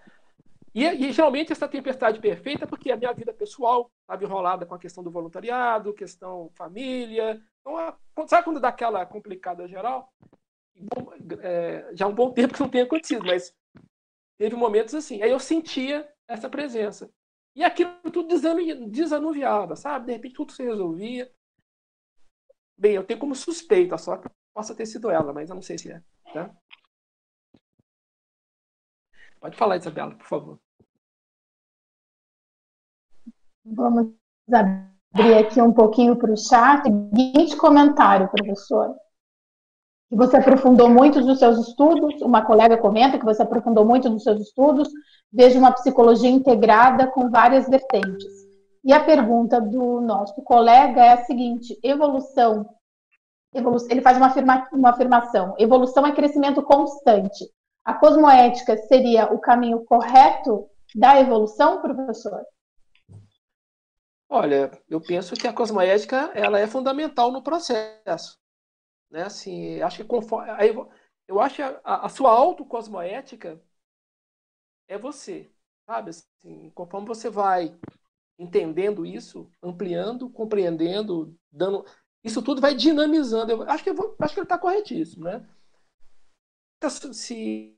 E, e geralmente essa tempestade perfeita, porque a minha vida pessoal estava enrolada com a questão do voluntariado, questão família. Então, a, sabe quando dá aquela complicada geral? Bom, é, já há um bom tempo que não tem acontecido, mas teve momentos assim. Aí eu sentia essa presença. E aquilo tudo desanuviava, sabe? De repente tudo se resolvia. Bem, eu tenho como suspeita só que possa ter sido ela, mas eu não sei se é. Tá? Pode falar, Isabela, por favor. Vamos abrir aqui um pouquinho para o chat. Seguinte comentário, professor que você aprofundou muito nos seus estudos, uma colega comenta que você aprofundou muito nos seus estudos, vejo uma psicologia integrada com várias vertentes. E a pergunta do nosso colega é a seguinte: evolução. Evolu ele faz uma, afirma uma afirmação: evolução é crescimento constante. A cosmoética seria o caminho correto da evolução, professor? Olha, eu penso que a cosmoética ela é fundamental no processo. Né? Assim, acho que conforme, eu acho que a, a sua autocosmoética é você, sabe? Assim, conforme você vai entendendo isso, ampliando, compreendendo, dando, isso tudo vai dinamizando. Eu acho que eu vou, acho que ele está corretíssimo, né? Se,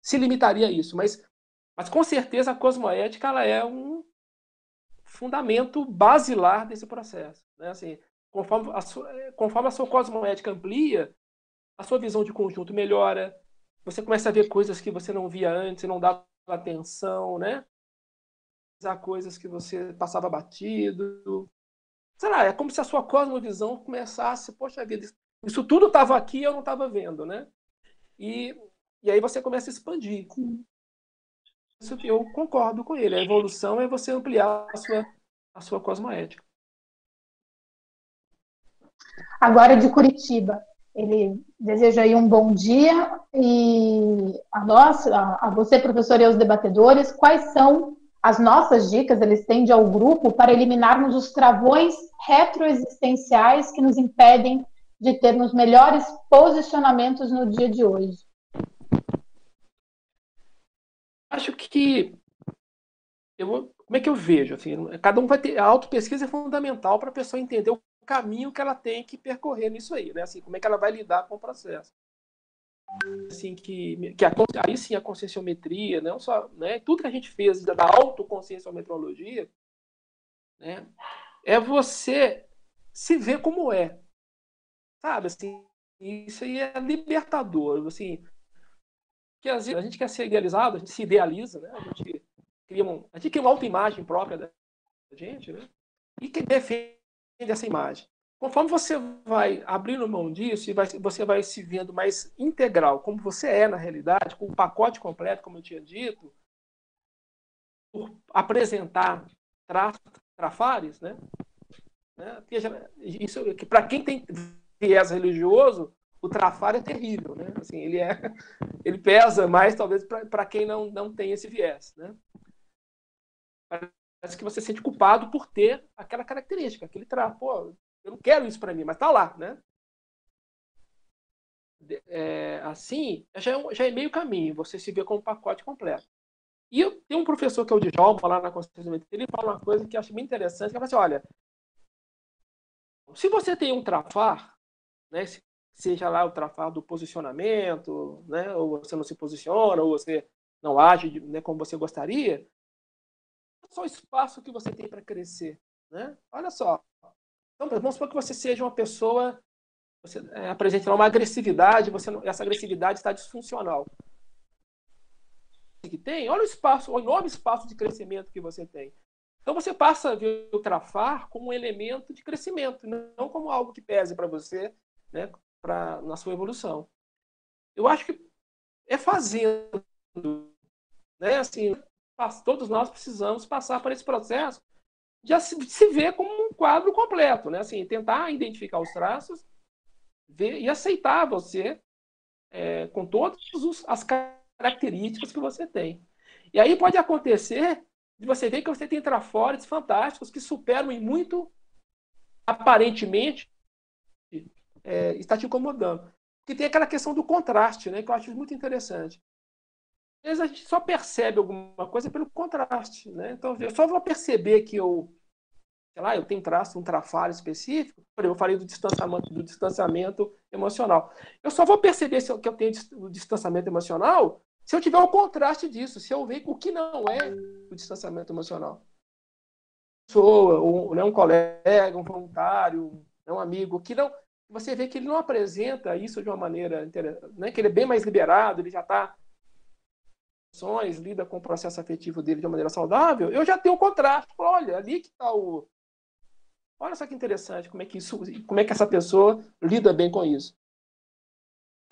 se limitaria a isso, mas, mas com certeza a cosmoética ela é um fundamento basilar desse processo, né? Assim, Conforme a, sua, eh, conforme a sua cosmoética amplia, a sua visão de conjunto melhora, você começa a ver coisas que você não via antes, não dava atenção, né? A coisas que você passava batido. sei lá, é como se a sua cosmovisão começasse, poxa vida, isso tudo estava aqui e eu não estava vendo, né? E, e aí você começa a expandir. Isso eu concordo com ele. A evolução é você ampliar a sua, a sua cosmoética. Agora de Curitiba. Ele deseja aí um bom dia e a nós, a, você, professor, e aos debatedores, quais são as nossas dicas, ele estende ao grupo, para eliminarmos os travões retroexistenciais que nos impedem de termos melhores posicionamentos no dia de hoje? Acho que eu como é que eu vejo assim, cada um vai ter a autopesquisa é fundamental para a pessoa entender o caminho que ela tem que percorrer nisso aí, né? Assim, como é que ela vai lidar com o processo. Assim que, que a, aí sim a conscienciometria, não só, né, tudo que a gente fez da autoconscienciometrologia, né, é você se ver como é. Sabe, assim, isso aí é libertador, assim, que às vezes a gente quer ser idealizado, a gente se idealiza, né? A gente cria, um, a gente cria uma autoimagem própria da gente, né? E que defende essa imagem. Conforme você vai abrindo mão disso e vai, você vai se vendo mais integral, como você é na realidade, com o pacote completo, como eu tinha dito, por apresentar traços, trafares, né? né? Isso que para quem tem viés religioso, o trafar é terrível, né? Assim, ele é, ele pesa mais talvez para quem não não tem esse viés, né? Parece que você se sente culpado por ter aquela característica, aquele traço. Pô, eu não quero isso para mim, mas tá lá, né? É, assim, já é, já é, meio caminho, você se vê como um pacote completo. E eu tenho um professor que é o Djalma, lá na Consciência ele fala uma coisa que eu acho bem interessante, que é assim, olha, se você tem um trafar, né, seja lá o trafar do posicionamento, né, ou você não se posiciona, ou você não age né, como você gostaria, só o espaço que você tem para crescer. Né? Olha só, então, vamos supor que você seja uma pessoa, você é, apresente uma agressividade, você, essa agressividade está disfuncional. Que tem, olha o espaço, o enorme espaço de crescimento que você tem. Então você passa a ver o trafar como um elemento de crescimento, não como algo que pese para você, né, pra, na sua evolução. Eu acho que é fazendo, né, assim, todos nós precisamos passar por esse processo já se, vê como um quadro completo, né? Assim, tentar identificar os traços ver, e aceitar você é, com todas as características que você tem. E aí pode acontecer de você ver que você tem trafores fantásticos que superam em muito, aparentemente, é, está te incomodando. Porque tem aquela questão do contraste, né, que eu acho muito interessante vezes a gente só percebe alguma coisa pelo contraste, né? Então, eu só vou perceber que eu, sei lá, eu tenho traço, um trafalho específico, por exemplo, eu falei do distanciamento, do distanciamento emocional. Eu só vou perceber se eu, que eu tenho o distanciamento emocional se eu tiver o contraste disso, se eu ver o que não é o distanciamento emocional. Pessoa, ou, né, um colega, um voluntário, né, um amigo, que não, você vê que ele não apresenta isso de uma maneira, né, que ele é bem mais liberado, ele já está lida com o processo afetivo dele de uma maneira saudável, eu já tenho o contraste. Olha, ali que está o. Olha só que interessante como é que isso, como é que essa pessoa lida bem com isso.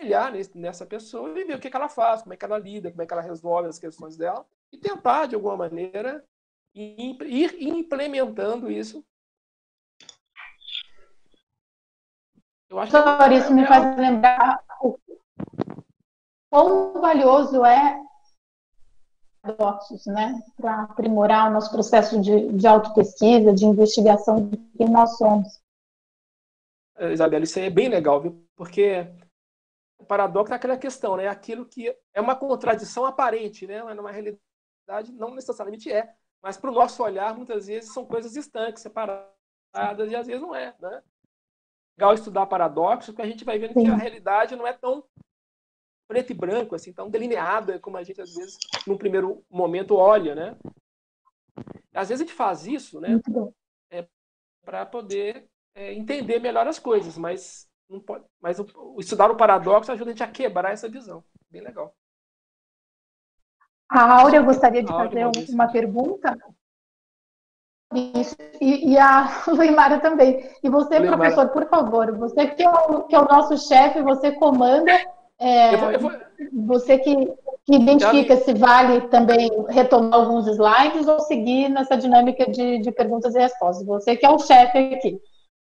Olhar nessa pessoa e ver o que, que ela faz, como é que ela lida, como é que ela resolve as questões dela e tentar, de alguma maneira, ir implementando isso. Eu acho que isso me faz lembrar o quão valioso é paradoxos, né, para aprimorar o nosso processo de, de autopesquisa, de investigação de quem nós somos. É, Isabela, isso aí é bem legal, viu? Porque o paradoxo é aquela questão, né? Aquilo que é uma contradição aparente, né? Mas numa realidade não necessariamente é. Mas para o nosso olhar, muitas vezes são coisas estanques, separadas, e às vezes não é, né? Legal estudar paradoxos, porque a gente vai vendo Sim. que a realidade não é tão preto e branco, assim, tão delineada como a gente, às vezes, num primeiro momento, olha, né? Às vezes a gente faz isso, né? É, para poder é, entender melhor as coisas, mas, não pode, mas o, estudar o paradoxo ajuda a gente a quebrar essa visão. Bem legal. A Áurea gostaria de fazer uma pergunta. Fabrício, e, e a Luimara também. E você, Luimara. professor, por favor, você que é o, que é o nosso chefe, você comanda, é, eu vou, eu vou... você que, que identifica eu... se vale também retomar alguns slides ou seguir nessa dinâmica de, de perguntas e respostas. Você que é o chefe aqui.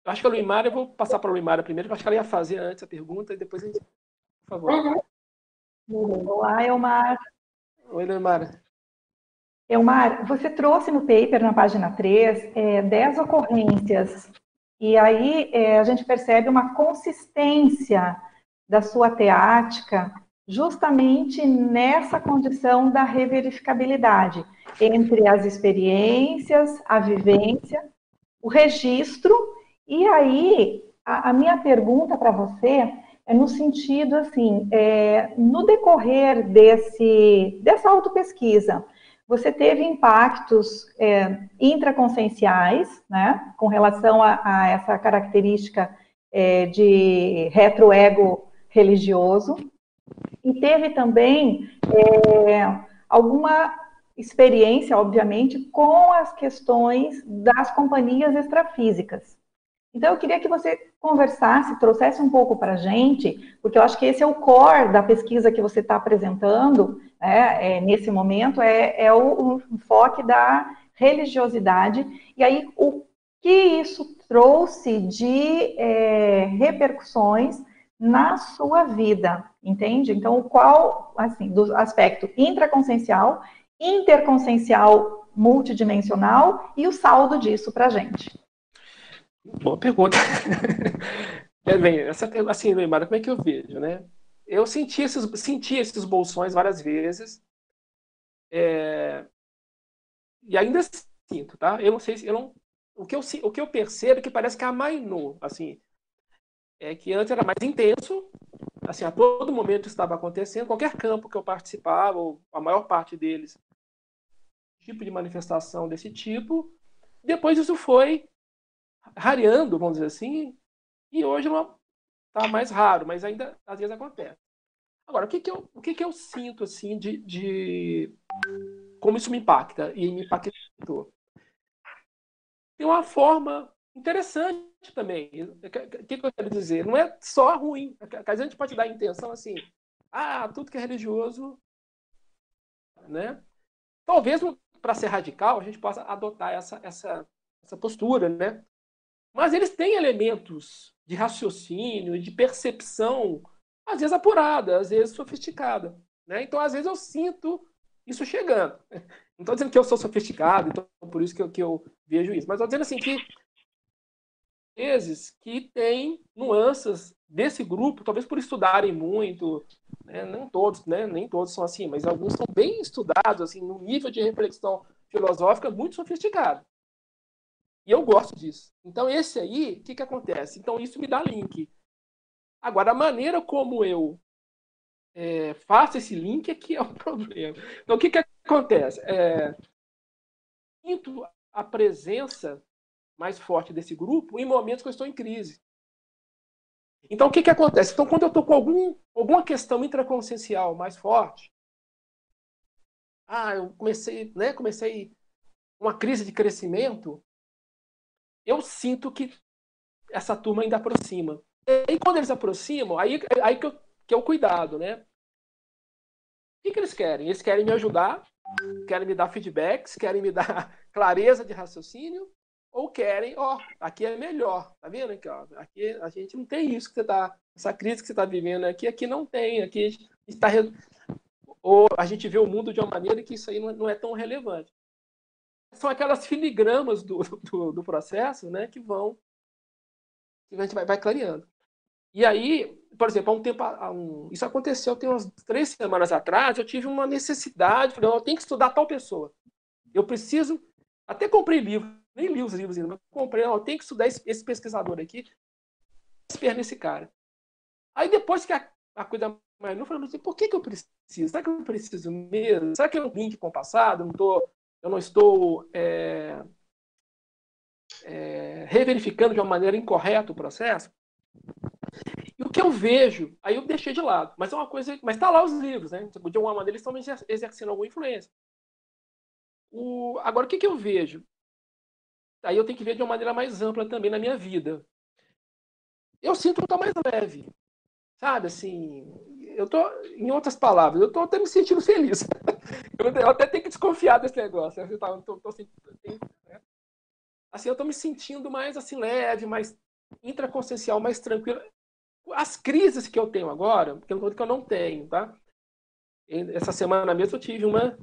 Eu acho que a Luimara, eu vou passar para a Luimara primeiro, porque eu acho que ela ia fazer antes a pergunta e depois a gente. Por favor. Uhum. Olá, Elmar. Oi, Luimara. Elmar, você trouxe no paper, na página 3, é, 10 ocorrências, e aí é, a gente percebe uma consistência da sua teática justamente nessa condição da reverificabilidade entre as experiências, a vivência, o registro, e aí a, a minha pergunta para você é no sentido assim, é, no decorrer desse, dessa autopesquisa, você teve impactos é, intraconscienciais, né, com relação a, a essa característica é, de retroego religioso, e teve também é, alguma experiência, obviamente, com as questões das companhias extrafísicas. Então, eu queria que você conversasse, trouxesse um pouco para a gente, porque eu acho que esse é o core da pesquisa que você está apresentando, né, é, nesse momento, é, é o, enfoque da religiosidade, e aí o que isso trouxe de é, repercussões na sua vida, entende? Então, qual, assim, do aspecto intraconsciencial, interconsciencial multidimensional e o saldo disso para a gente. Boa pergunta. é, bem, essa, assim, Neymar, como é que eu vejo, né? Eu senti esses, senti esses bolsões várias vezes. É, e ainda sinto, tá? Eu não sei se eu não, o que eu o que eu percebo é que parece que amainou, assim, é que antes era mais intenso, assim, a todo momento estava acontecendo, qualquer campo que eu participava, ou a maior parte deles, tipo de manifestação desse tipo. Depois isso foi rareando, vamos dizer assim, e hoje está mais raro, mas ainda às vezes acontece. Agora, o que, que, eu, o que, que eu sinto assim de, de como isso me impacta e me impactou? Tem uma forma interessante também. O que, que eu quero dizer? Não é só ruim. A gente pode dar a intenção assim, ah, tudo que é religioso, né? Talvez para ser radical a gente possa adotar essa, essa, essa postura, né? Mas eles têm elementos de raciocínio, de percepção, às vezes apurada, às vezes sofisticada. Né? Então, às vezes, eu sinto isso chegando. Não estou dizendo que eu sou sofisticado, então por isso que eu, que eu vejo isso. Mas estou dizendo assim que vezes que tem nuances desse grupo, talvez por estudarem muito, né? todos, né? nem todos são assim, mas alguns são bem estudados, assim, num nível de reflexão filosófica muito sofisticado. E eu gosto disso. Então, esse aí, o que, que acontece? Então, isso me dá link. Agora, a maneira como eu é, faço esse link é que é o problema. Então, o que, que acontece? É, sinto a presença mais forte desse grupo em momentos que eu estou em crise. Então, o que, que acontece? Então, quando eu estou com algum, alguma questão intraconsciencial mais forte, ah, eu comecei, né, comecei uma crise de crescimento, eu sinto que essa turma ainda aproxima. E quando eles aproximam, aí, aí que, eu, que é o cuidado, né? O que, que eles querem? Eles querem me ajudar, querem me dar feedbacks, querem me dar clareza de raciocínio, ou querem, ó, aqui é melhor, tá vendo aqui, ó, aqui a gente não tem isso que você tá, essa crise que você está vivendo aqui, aqui não tem, aqui está ou a gente vê o mundo de uma maneira que isso aí não é tão relevante são aquelas filigramas do, do, do, processo né, que vão. que a gente vai, vai clareando. E aí, por exemplo, há um tempo. Há um, isso aconteceu tem umas três semanas atrás, eu tive uma necessidade, falei, eu tenho que estudar tal pessoa. Eu preciso. Até comprei livro, nem li os livros ainda, mas comprei, não, eu tenho que estudar esse, esse pesquisador aqui, espera nesse cara. Aí depois que a, a coisa mais não falei, por que, que eu preciso? Será que eu preciso mesmo? Será que eu não link com o passado? Não estou eu não estou é, é, reverificando de uma maneira incorreta o processo. E o que eu vejo, aí eu deixei de lado, mas é uma coisa, mas está lá os livros, né? De alguma maneira eles estão exercendo alguma influência. O, agora, o que, que eu vejo? Aí eu tenho que ver de uma maneira mais ampla também na minha vida. Eu sinto que estou mais leve, sabe? Assim, eu tô, em outras palavras, eu estou até me sentindo feliz. Eu até tenho que desconfiar desse negócio. Eu tô, tô, tô, né? Assim, eu estou me sentindo mais assim leve, mais intraconsciencial, mais tranquilo. As crises que eu tenho agora, que eu não tenho, tá? Essa semana mesmo eu tive uma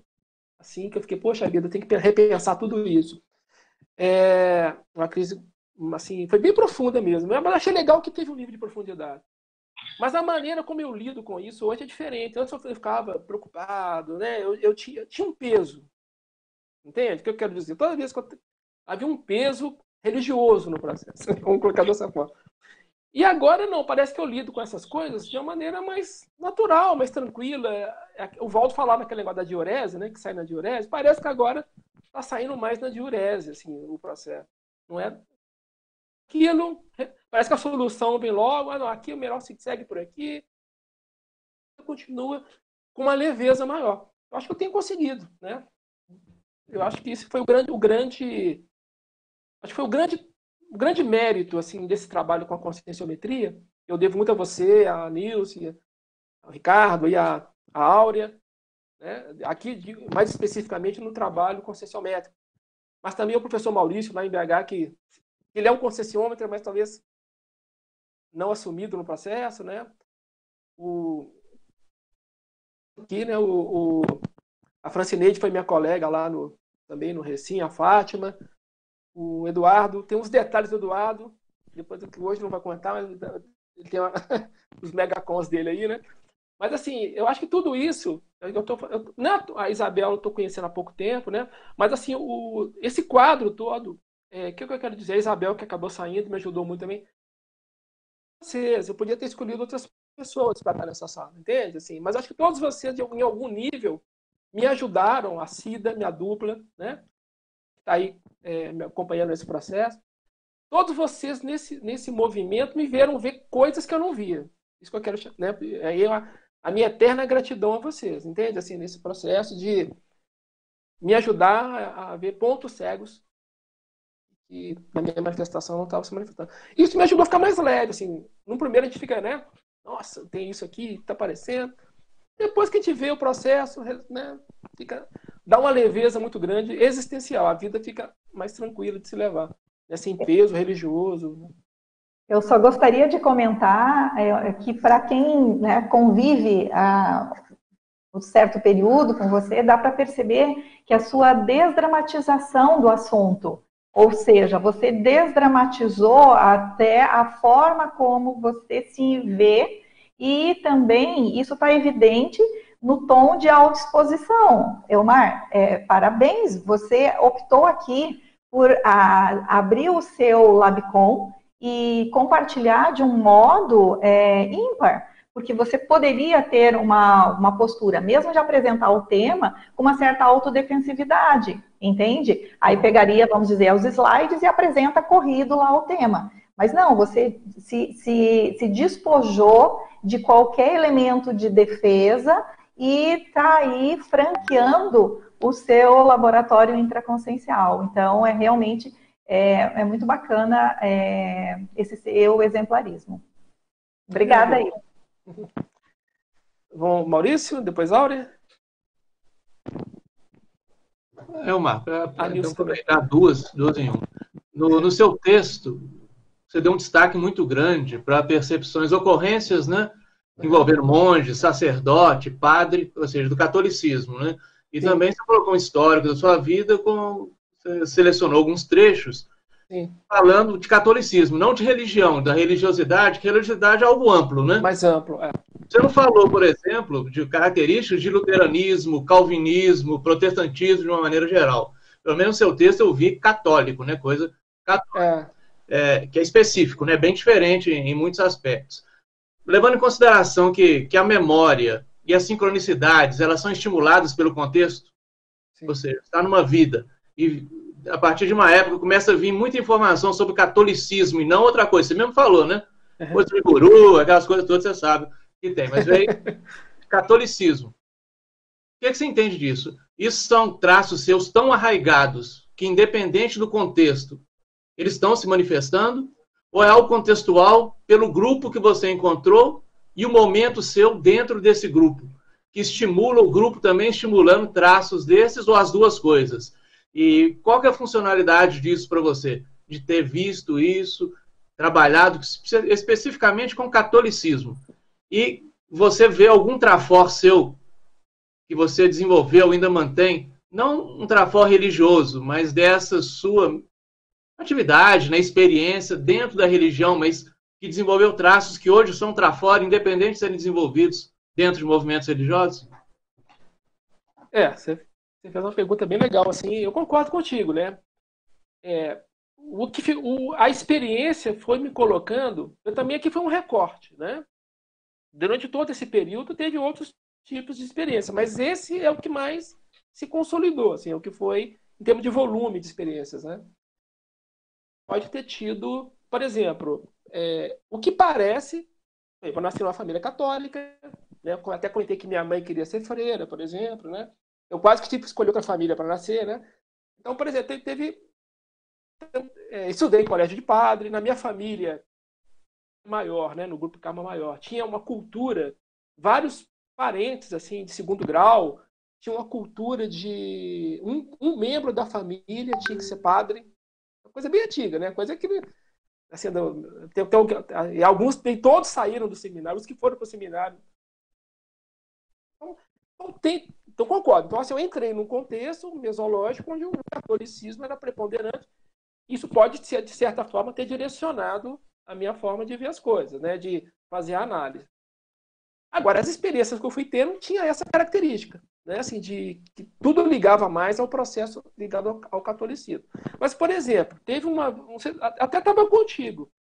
assim que eu fiquei, poxa vida, eu tenho que repensar tudo isso. É uma crise assim, foi bem profunda mesmo. Mas achei legal que teve um nível de profundidade. Mas a maneira como eu lido com isso hoje é diferente. Antes eu ficava preocupado, né? Eu, eu tinha, tinha um peso. Entende o que eu quero dizer? Toda vez que eu, havia um peso religioso no processo. Vamos colocar dessa forma. E agora não, parece que eu lido com essas coisas de uma maneira mais natural, mais tranquila. É, o Valdo falava naquele negócio da diurese, né? Que sai na diurese. Parece que agora está saindo mais na diurese, assim, o processo. Não é aquilo. Parece que a solução vem logo. Ah, não, aqui o melhor se segue por aqui. Continua com uma leveza maior. Eu acho que eu tenho conseguido, né? Eu acho que esse foi o grande, o grande, acho que foi o grande, o grande mérito assim desse trabalho com a conscienciometria. Eu devo muito a você, a Nilce, ao Ricardo e a, a Áurea, né? Aqui mais especificamente no trabalho conscienciométrico, mas também o professor Maurício lá em BH que ele é um concessionômetro, mas talvez não assumido no processo, né? O aqui, né? O, o a Francineide foi minha colega lá no também no Recim, a Fátima, o Eduardo, tem uns detalhes do Eduardo, depois que hoje não vai contar, mas ele tem uma, os megacons dele aí, né? Mas assim, eu acho que tudo isso, eu tô, eu, não, é a Isabel eu estou conhecendo há pouco tempo, né? Mas assim, o, esse quadro todo é, o que eu quero dizer? A Isabel, que acabou saindo, me ajudou muito também. Vocês, eu podia ter escolhido outras pessoas para estar nessa sala, entende? Assim, mas acho que todos vocês, em algum nível, me ajudaram, a Cida, minha dupla, né? Está aí é, me acompanhando nesse processo. Todos vocês, nesse, nesse movimento, me viram ver coisas que eu não via. Isso que eu quero. Né? Aí a, a minha eterna gratidão a vocês, entende? Assim, nesse processo de me ajudar a, ver pontos cegos que na minha manifestação não estava se manifestando. Isso me ajudou a ficar mais leve, assim. No primeiro a gente fica, né? Nossa, tem isso aqui, está aparecendo. Depois que a gente vê o processo, né? Fica, dá uma leveza muito grande, existencial. A vida fica mais tranquila de se levar. Né? Sem peso religioso. Eu só gostaria de comentar é, que para quem né, convive a um certo período com você, dá para perceber que a sua desdramatização do assunto, ou seja, você desdramatizou até a forma como você se vê e também isso está evidente no tom de autoexposição. Elmar, é, parabéns, você optou aqui por a, abrir o seu Labcom e compartilhar de um modo é, ímpar porque você poderia ter uma, uma postura, mesmo de apresentar o tema, com uma certa autodefensividade, entende? Aí pegaria, vamos dizer, os slides e apresenta corrido lá o tema. Mas não, você se, se, se despojou de qualquer elemento de defesa e está aí franqueando o seu laboratório intraconsciencial. Então, é realmente é, é muito bacana é, esse seu exemplarismo. Obrigada aí. Vamos, Maurício, depois Áurea. É uma, para aproveitar duas, duas em um. No, no seu texto, você deu um destaque muito grande para percepções, ocorrências, né? Envolvendo monge, sacerdote, padre, ou seja, do catolicismo, né? E Sim. também você colocou um histórico da sua vida, com, selecionou alguns trechos Sim. falando de catolicismo, não de religião, da religiosidade, que religiosidade é algo amplo, né? Mais amplo, é. Você não falou, por exemplo, de características de luteranismo, calvinismo, protestantismo de uma maneira geral. Pelo menos no seu texto eu vi católico, né? Coisa católica, é. É, que é específico, né? Bem diferente em, em muitos aspectos. Levando em consideração que, que a memória e as sincronicidades elas são estimuladas pelo contexto, Sim. ou seja, está numa vida e a partir de uma época, começa a vir muita informação sobre catolicismo e não outra coisa. Você mesmo falou, né? Uhum. Coisa de guru, aquelas coisas todas, você sabe que tem. Mas veio catolicismo. O que, é que você entende disso? Isso são traços seus tão arraigados que, independente do contexto, eles estão se manifestando? Ou é algo contextual pelo grupo que você encontrou e o momento seu dentro desse grupo? Que estimula o grupo também estimulando traços desses ou as duas coisas? E qual que é a funcionalidade disso para você? De ter visto isso, trabalhado especificamente com catolicismo. E você vê algum trafor seu que você desenvolveu, ainda mantém, não um trafor religioso, mas dessa sua atividade, né, experiência dentro da religião, mas que desenvolveu traços que hoje são trafor, independente de serem desenvolvidos dentro de movimentos religiosos? É, você, fez uma pergunta bem legal, assim, eu concordo contigo, né? É, o que, o, a experiência foi me colocando, eu também aqui foi um recorte, né? Durante todo esse período teve outros tipos de experiência, mas esse é o que mais se consolidou, assim, é o que foi em termos de volume de experiências, né? Pode ter tido, por exemplo, é, o que parece, eu nasci numa família católica, né? Até comentei que minha mãe queria ser freira, por exemplo, né? Eu quase que tipo escolhi outra família para nascer, né? Então, por exemplo, teve, é, estudei em colégio de padre, na minha família maior, né, no grupo Karma Maior, tinha uma cultura, vários parentes assim de segundo grau, tinha uma cultura de um, um membro da família tinha que ser padre, uma coisa bem antiga, né? Coisa que assim, tem, tem, alguns tem, todos saíram do seminário, os que foram para o seminário. Então, então, tem, então concordo. Então assim, eu entrei num contexto mesológico onde o catolicismo era preponderante. Isso pode, de certa forma, ter direcionado a minha forma de ver as coisas, né? de fazer a análise. Agora, as experiências que eu fui tendo tinha essa característica, né? assim, de que tudo ligava mais ao processo ligado ao, ao catolicismo. Mas, por exemplo, teve uma. Até estava contigo.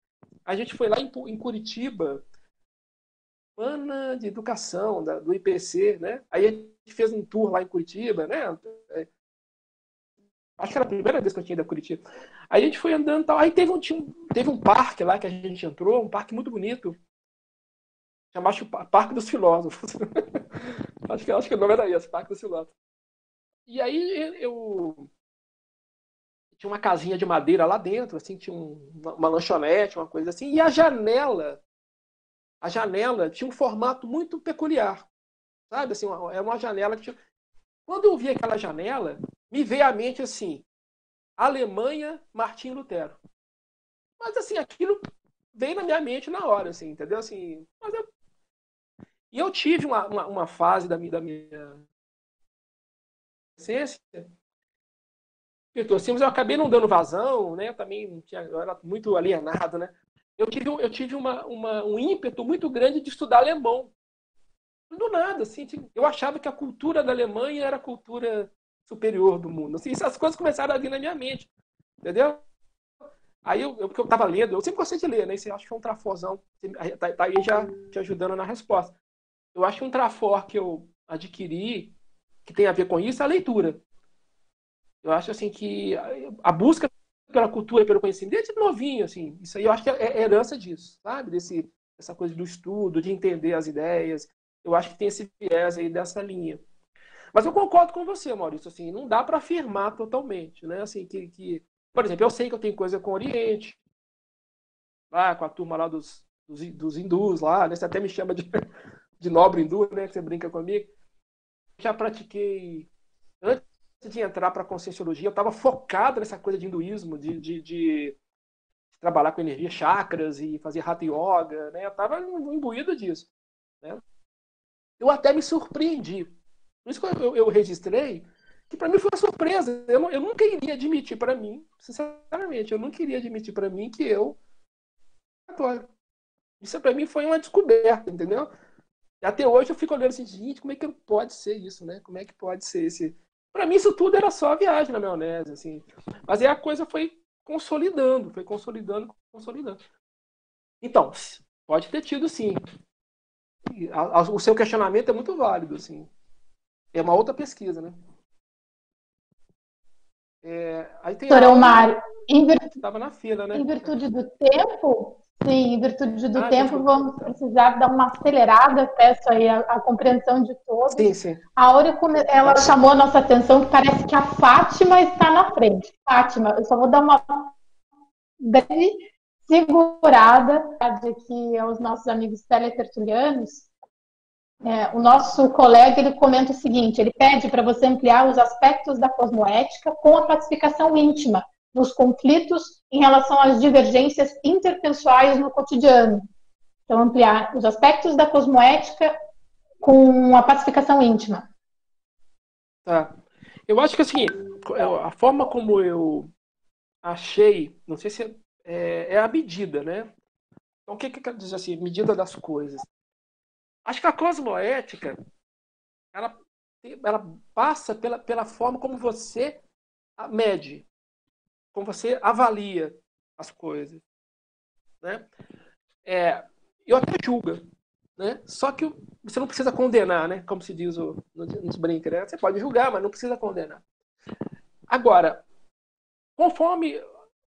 A gente foi lá em, em Curitiba, semana de educação da, do IPC, né? Aí a gente fez um tour lá em Curitiba, né? Acho que era a primeira vez que eu tinha ido a Curitiba. Aí a gente foi andando tal. Aí teve um, teve um parque lá que a gente entrou, um parque muito bonito. Chamasse o Parque dos Filósofos. acho, que, acho que o nome era esse, Parque dos Filósofos. E aí eu. Tinha uma casinha de madeira lá dentro, assim, tinha um, uma lanchonete, uma coisa assim. E a janela. A janela tinha um formato muito peculiar. Sabe? Assim, era uma janela que tinha. Quando eu vi aquela janela, me veio à mente assim, Alemanha, Martim Lutero. Mas assim, aquilo veio na minha mente na hora, assim, entendeu? Assim, mas eu... E eu tive uma, uma, uma fase da minha, da minha essência assim, mas eu acabei não dando vazão, né? Também tinha, eu era muito alienado, né? Eu tive, eu tive uma, uma, um ímpeto muito grande de estudar alemão. Do nada, assim, eu achava que a cultura da Alemanha era a cultura superior do mundo. Assim, essas coisas começaram a vir na minha mente, entendeu? Aí eu, eu, porque eu estava lendo, eu sempre gostei de ler, né? Isso acho que é um trafozão, tá, tá aí já te ajudando na resposta. Eu acho que um trafor que eu adquiri, que tem a ver com isso, é a leitura. Eu acho assim que a busca pela cultura, pelo conhecimento, desde novinho, assim, isso aí eu acho que é, é herança disso, sabe? Desse, essa coisa do estudo, de entender as ideias. Eu acho que tem esse viés aí dessa linha. Mas eu concordo com você, Maurício, assim, não dá para afirmar totalmente, né? Assim, que, que, por exemplo, eu sei que eu tenho coisa com o Oriente, lá com a turma lá dos, dos, dos hindus lá, né? Você até me chama de, de nobre hindu, né? Que você brinca comigo. Já pratiquei antes de entrar para a conscienciologia, eu estava focado nessa coisa de hinduísmo, de, de, de, trabalhar com energia, chakras e fazer hatha yoga, né? Eu estava imbuído disso, né? Eu até me surpreendi por isso que eu, eu registrei, que para mim foi uma surpresa. Eu, eu nunca iria admitir para mim, sinceramente, eu não queria admitir para mim que eu. Isso para mim foi uma descoberta, entendeu? Até hoje eu fico olhando assim, gente, como é que pode ser isso, né? Como é que pode ser esse? Para mim isso tudo era só viagem na maionese, assim. Mas aí a coisa foi consolidando, foi consolidando, consolidando. Então, pode ter tido sim. O seu questionamento é muito válido, assim. É uma outra pesquisa, né? É, aí tem Doutor Omar, em virtude, estava na fila, né? Em virtude do tempo, sim, em virtude do ah, tempo, vamos precisar dar uma acelerada, peço aí a, compreensão de todos. Sim, sim. A Áurea, ela chamou a nossa atenção que parece que a Fátima está na frente. Fátima, eu só vou dar uma breve segurada aqui aos nossos amigos teletertulianos. É, o nosso colega ele comenta o seguinte: ele pede para você ampliar os aspectos da cosmoética com a classificação íntima nos conflitos em relação às divergências interpessoais no cotidiano. Então, ampliar os aspectos da cosmoética com a pacificação íntima. Tá. Eu acho que assim, a forma como eu achei, não sei se é, é a medida, né? Então, o que, que quer dizer assim, medida das coisas? Acho que a cosmoética, ela, ela passa pela, pela forma como você mede, como você avalia as coisas, né? É, eu até julga, né? Só que você não precisa condenar, né? Como se diz o, nos brinca, né? Você pode julgar, mas não precisa condenar. Agora, conforme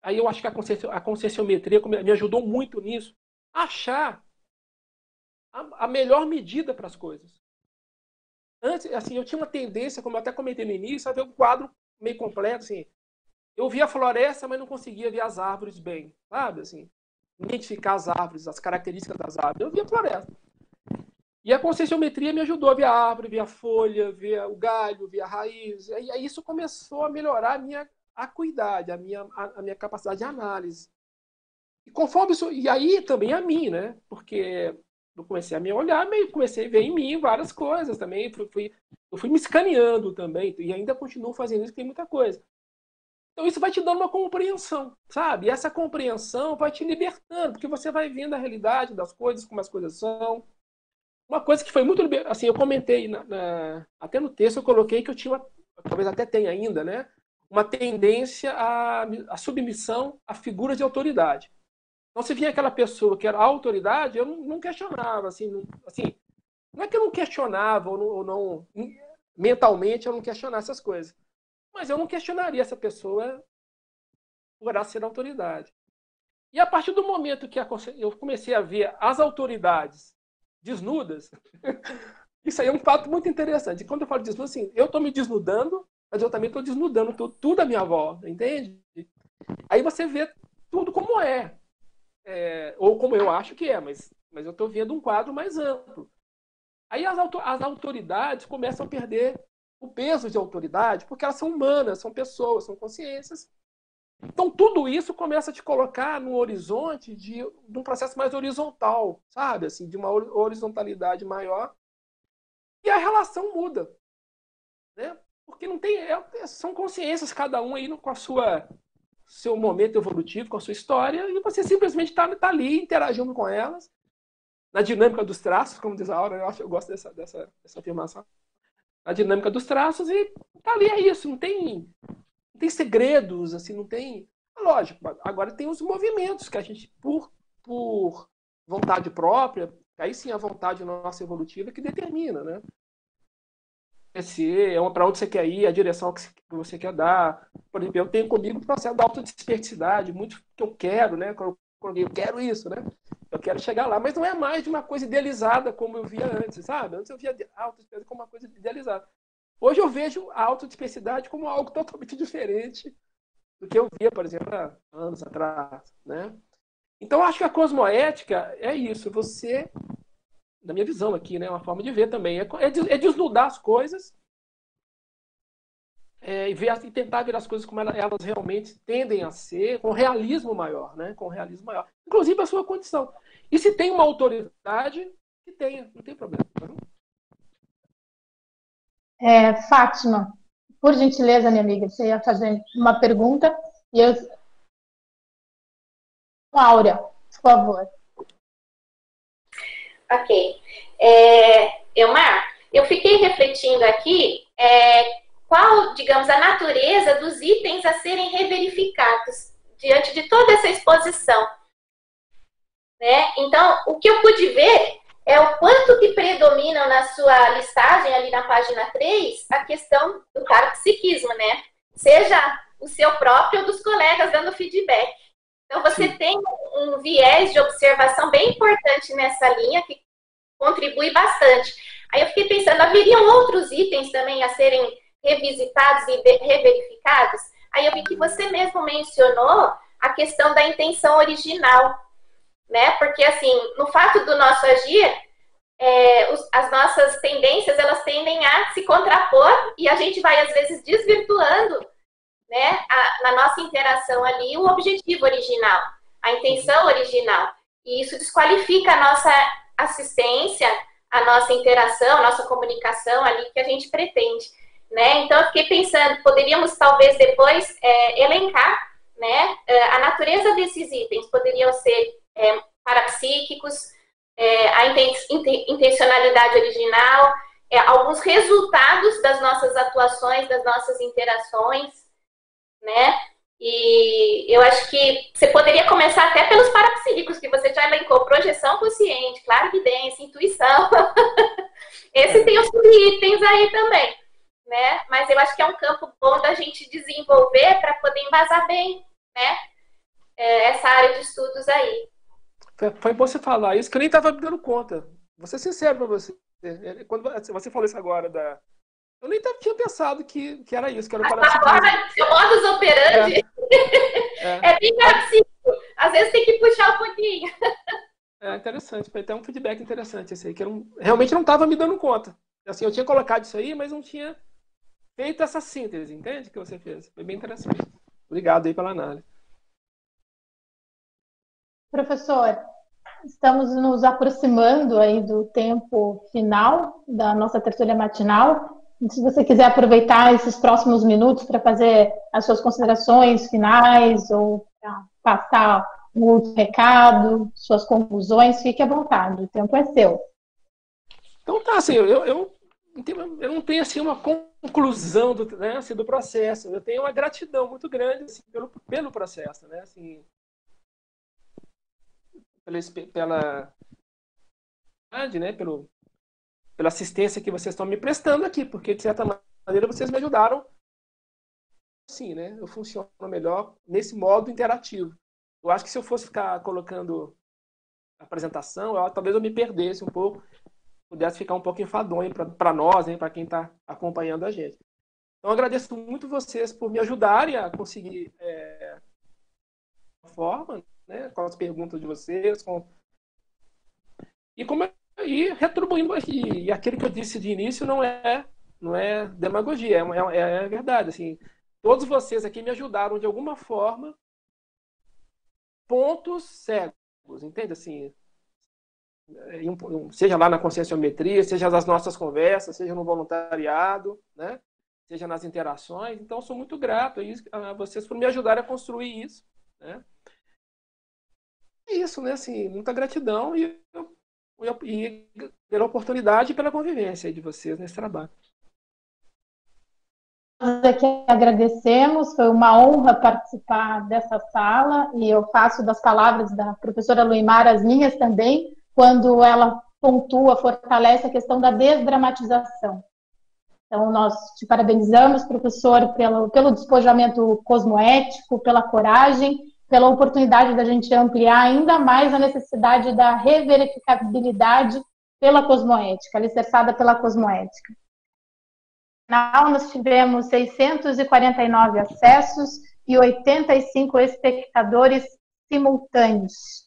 aí eu acho que a, consciência, a conscienciometria me ajudou muito nisso, achar a, a melhor medida para as coisas. Antes, assim, eu tinha uma tendência, como eu até comentei no início, a ver o quadro meio completo, assim. Eu via a floresta, mas não conseguia ver as árvores bem, sabe? Assim, identificar as árvores, as características das árvores. Eu via a floresta. E a conscienciometria me ajudou a ver a árvore, ver a folha, ver o galho, ver a raiz. E aí isso começou a melhorar a minha acuidade, a minha, a, minha capacidade de análise. E conforme isso, e aí também a mim, né? Porque eu comecei a me olhar, meio comecei a ver em mim várias coisas também. Fui, fui, eu fui me escaneando também, e ainda continuo fazendo isso, tem muita coisa. Então isso vai te dando uma compreensão, sabe? E essa compreensão vai te libertando, porque você vai vendo a realidade das coisas, como as coisas são. Uma coisa que foi muito assim, eu comentei na, na, até no texto eu coloquei que eu tinha, talvez até tenha ainda, né? uma tendência à, à submissão a figuras de autoridade. Então, se vinha aquela pessoa que era autoridade, eu não, não questionava, assim, não, assim, não é que eu não questionava ou não, ou não, mentalmente eu não questionava essas coisas, mas eu não questionaria essa pessoa por ser autoridade. E a partir do momento que eu comecei a ver as autoridades desnudas, isso aí é um fato muito interessante. Quando eu falo desnudo, assim, eu estou me desnudando mas eu também estou desnudando tudo, tudo à minha volta, entende? Aí você vê tudo como é. é ou como eu acho que é, mas, mas eu estou vendo um quadro mais amplo. Aí as, as autoridades começam a perder o peso de autoridade, porque elas são humanas, são pessoas, são consciências. Então, tudo isso começa a te colocar no horizonte de, de um processo mais horizontal, sabe? Assim, de uma horizontalidade maior. E a relação muda. Né? Porque não tem. É, são consciências, cada um aí com a sua seu momento evolutivo, com a sua história, e você simplesmente está tá ali interagindo com elas, na dinâmica dos traços, como diz a Aura, eu, acho, eu gosto dessa, dessa, dessa afirmação. Na dinâmica dos traços, e tá ali, é isso, não tem, não tem segredos, assim, não tem. Lógico, agora tem os movimentos que a gente, por, por vontade própria, aí sim a vontade nossa evolutiva que determina, né? crescer, é para onde você quer ir, a direção que você quer dar. Por exemplo, eu tenho comigo o processo da autodesperticidade, muito que eu quero, né? Eu quero isso, né? Eu quero chegar lá, mas não é mais de uma coisa idealizada como eu via antes, sabe? Antes eu via a autodesperticidade como uma coisa idealizada. Hoje eu vejo a autodesperticidade como algo totalmente diferente do que eu via, por exemplo, há anos atrás, né? Então, acho que a cosmoética é isso, você da minha visão aqui, né? Uma forma de ver também. É, é, é desnudar as coisas é, e, ver, e tentar ver as coisas como elas, elas realmente tendem a ser, com realismo maior, né? Com realismo maior. Inclusive a sua condição. E se tem uma autoridade, que tenha, não tem problema. Tá é, Fátima, por gentileza, minha amiga, você ia fazer uma pergunta e eu. Áurea, por favor. Ok. É, Elmar, eu fiquei refletindo aqui é, qual, digamos, a natureza dos itens a serem reverificados diante de toda essa exposição. Né? Então, o que eu pude ver é o quanto que predominam na sua listagem, ali na página 3, a questão do parapsiquismo, né? Seja o seu próprio ou dos colegas dando feedback. Então, você Sim. tem um viés de observação bem importante nessa linha, que contribui bastante. Aí eu fiquei pensando, haveriam outros itens também a serem revisitados e reverificados? Aí eu vi que você mesmo mencionou a questão da intenção original, né? Porque assim, no fato do nosso agir, é, os, as nossas tendências elas tendem a se contrapor e a gente vai às vezes desvirtuando, né, a, na nossa interação ali o objetivo original, a intenção original. E isso desqualifica a nossa assistência, a nossa interação, a nossa comunicação ali que a gente pretende. Né? Então, eu fiquei pensando, poderíamos talvez depois é, elencar né, é, a natureza desses itens, poderiam ser é, parapsíquicos, é, a intencionalidade original, é, alguns resultados das nossas atuações, das nossas interações, né? E eu acho que você poderia começar até pelos parapsíquicos, que você já elencou, projeção consciente, clarividência, intuição. Esse tem os itens aí também, né? Mas eu acho que é um campo bom da gente desenvolver para poder embasar bem, né? É, essa área de estudos aí. Foi, foi bom você falar isso, que eu nem estava me dando conta. Vou ser sincero para você. Quando você falou isso agora da, eu nem tinha pensado que, que era isso, que era o Agora, seu modus operandi é, é. é bem parecido. Às vezes tem que puxar um pouquinho. É interessante, foi até um feedback interessante esse aí, que eu não, realmente não estava me dando conta. Assim, eu tinha colocado isso aí, mas não tinha feito essa síntese, entende? Que você fez. Foi bem interessante. Obrigado aí pela análise. Professor, estamos nos aproximando aí do tempo final da nossa tertúlia matinal. Se você quiser aproveitar esses próximos minutos para fazer as suas considerações finais ou passar um outro recado, suas conclusões, fique à vontade, o tempo é seu. Então tá, assim, eu, eu, eu não tenho assim uma conclusão do, né, assim, do processo, eu tenho uma gratidão muito grande assim, pelo, pelo processo, né, assim, pela, pela né, pelo, pela assistência que vocês estão me prestando aqui, porque de certa maneira vocês me ajudaram sim, né? Eu funciono melhor nesse modo interativo. Eu acho que se eu fosse ficar colocando apresentação, eu, talvez eu me perdesse um pouco, pudesse ficar um pouco enfadonho para nós, para quem está acompanhando a gente. Então, agradeço muito vocês por me ajudarem a conseguir é, forma, né, com as perguntas de vocês, com... e como e retribuindo e, e aquilo que eu disse de início não é não é demagogia, é, é, é verdade. Assim, todos vocês aqui me ajudaram de alguma forma, pontos cegos, entende? Assim, seja lá na conscienciometria, seja nas nossas conversas, seja no voluntariado, né? seja nas interações. Então, sou muito grato a vocês por me ajudarem a construir isso. Né? É isso, né? Assim, muita gratidão e, e pela oportunidade e pela convivência de vocês nesse trabalho. Nós aqui agradecemos, foi uma honra participar dessa sala e eu faço das palavras da professora Luimar as minhas também, quando ela pontua, fortalece a questão da desdramatização. Então, nós te parabenizamos, professor, pelo, pelo despojamento cosmoético, pela coragem pela oportunidade da gente ampliar ainda mais a necessidade da reverificabilidade pela cosmoética, alicerçada pela cosmoética. Na nós tivemos 649 acessos e 85 espectadores simultâneos.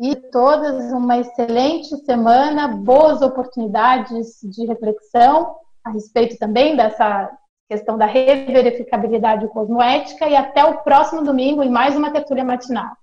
E todas uma excelente semana, boas oportunidades de reflexão a respeito também dessa questão da reverificabilidade cosmoética e até o próximo domingo em mais uma tertúlia matinal.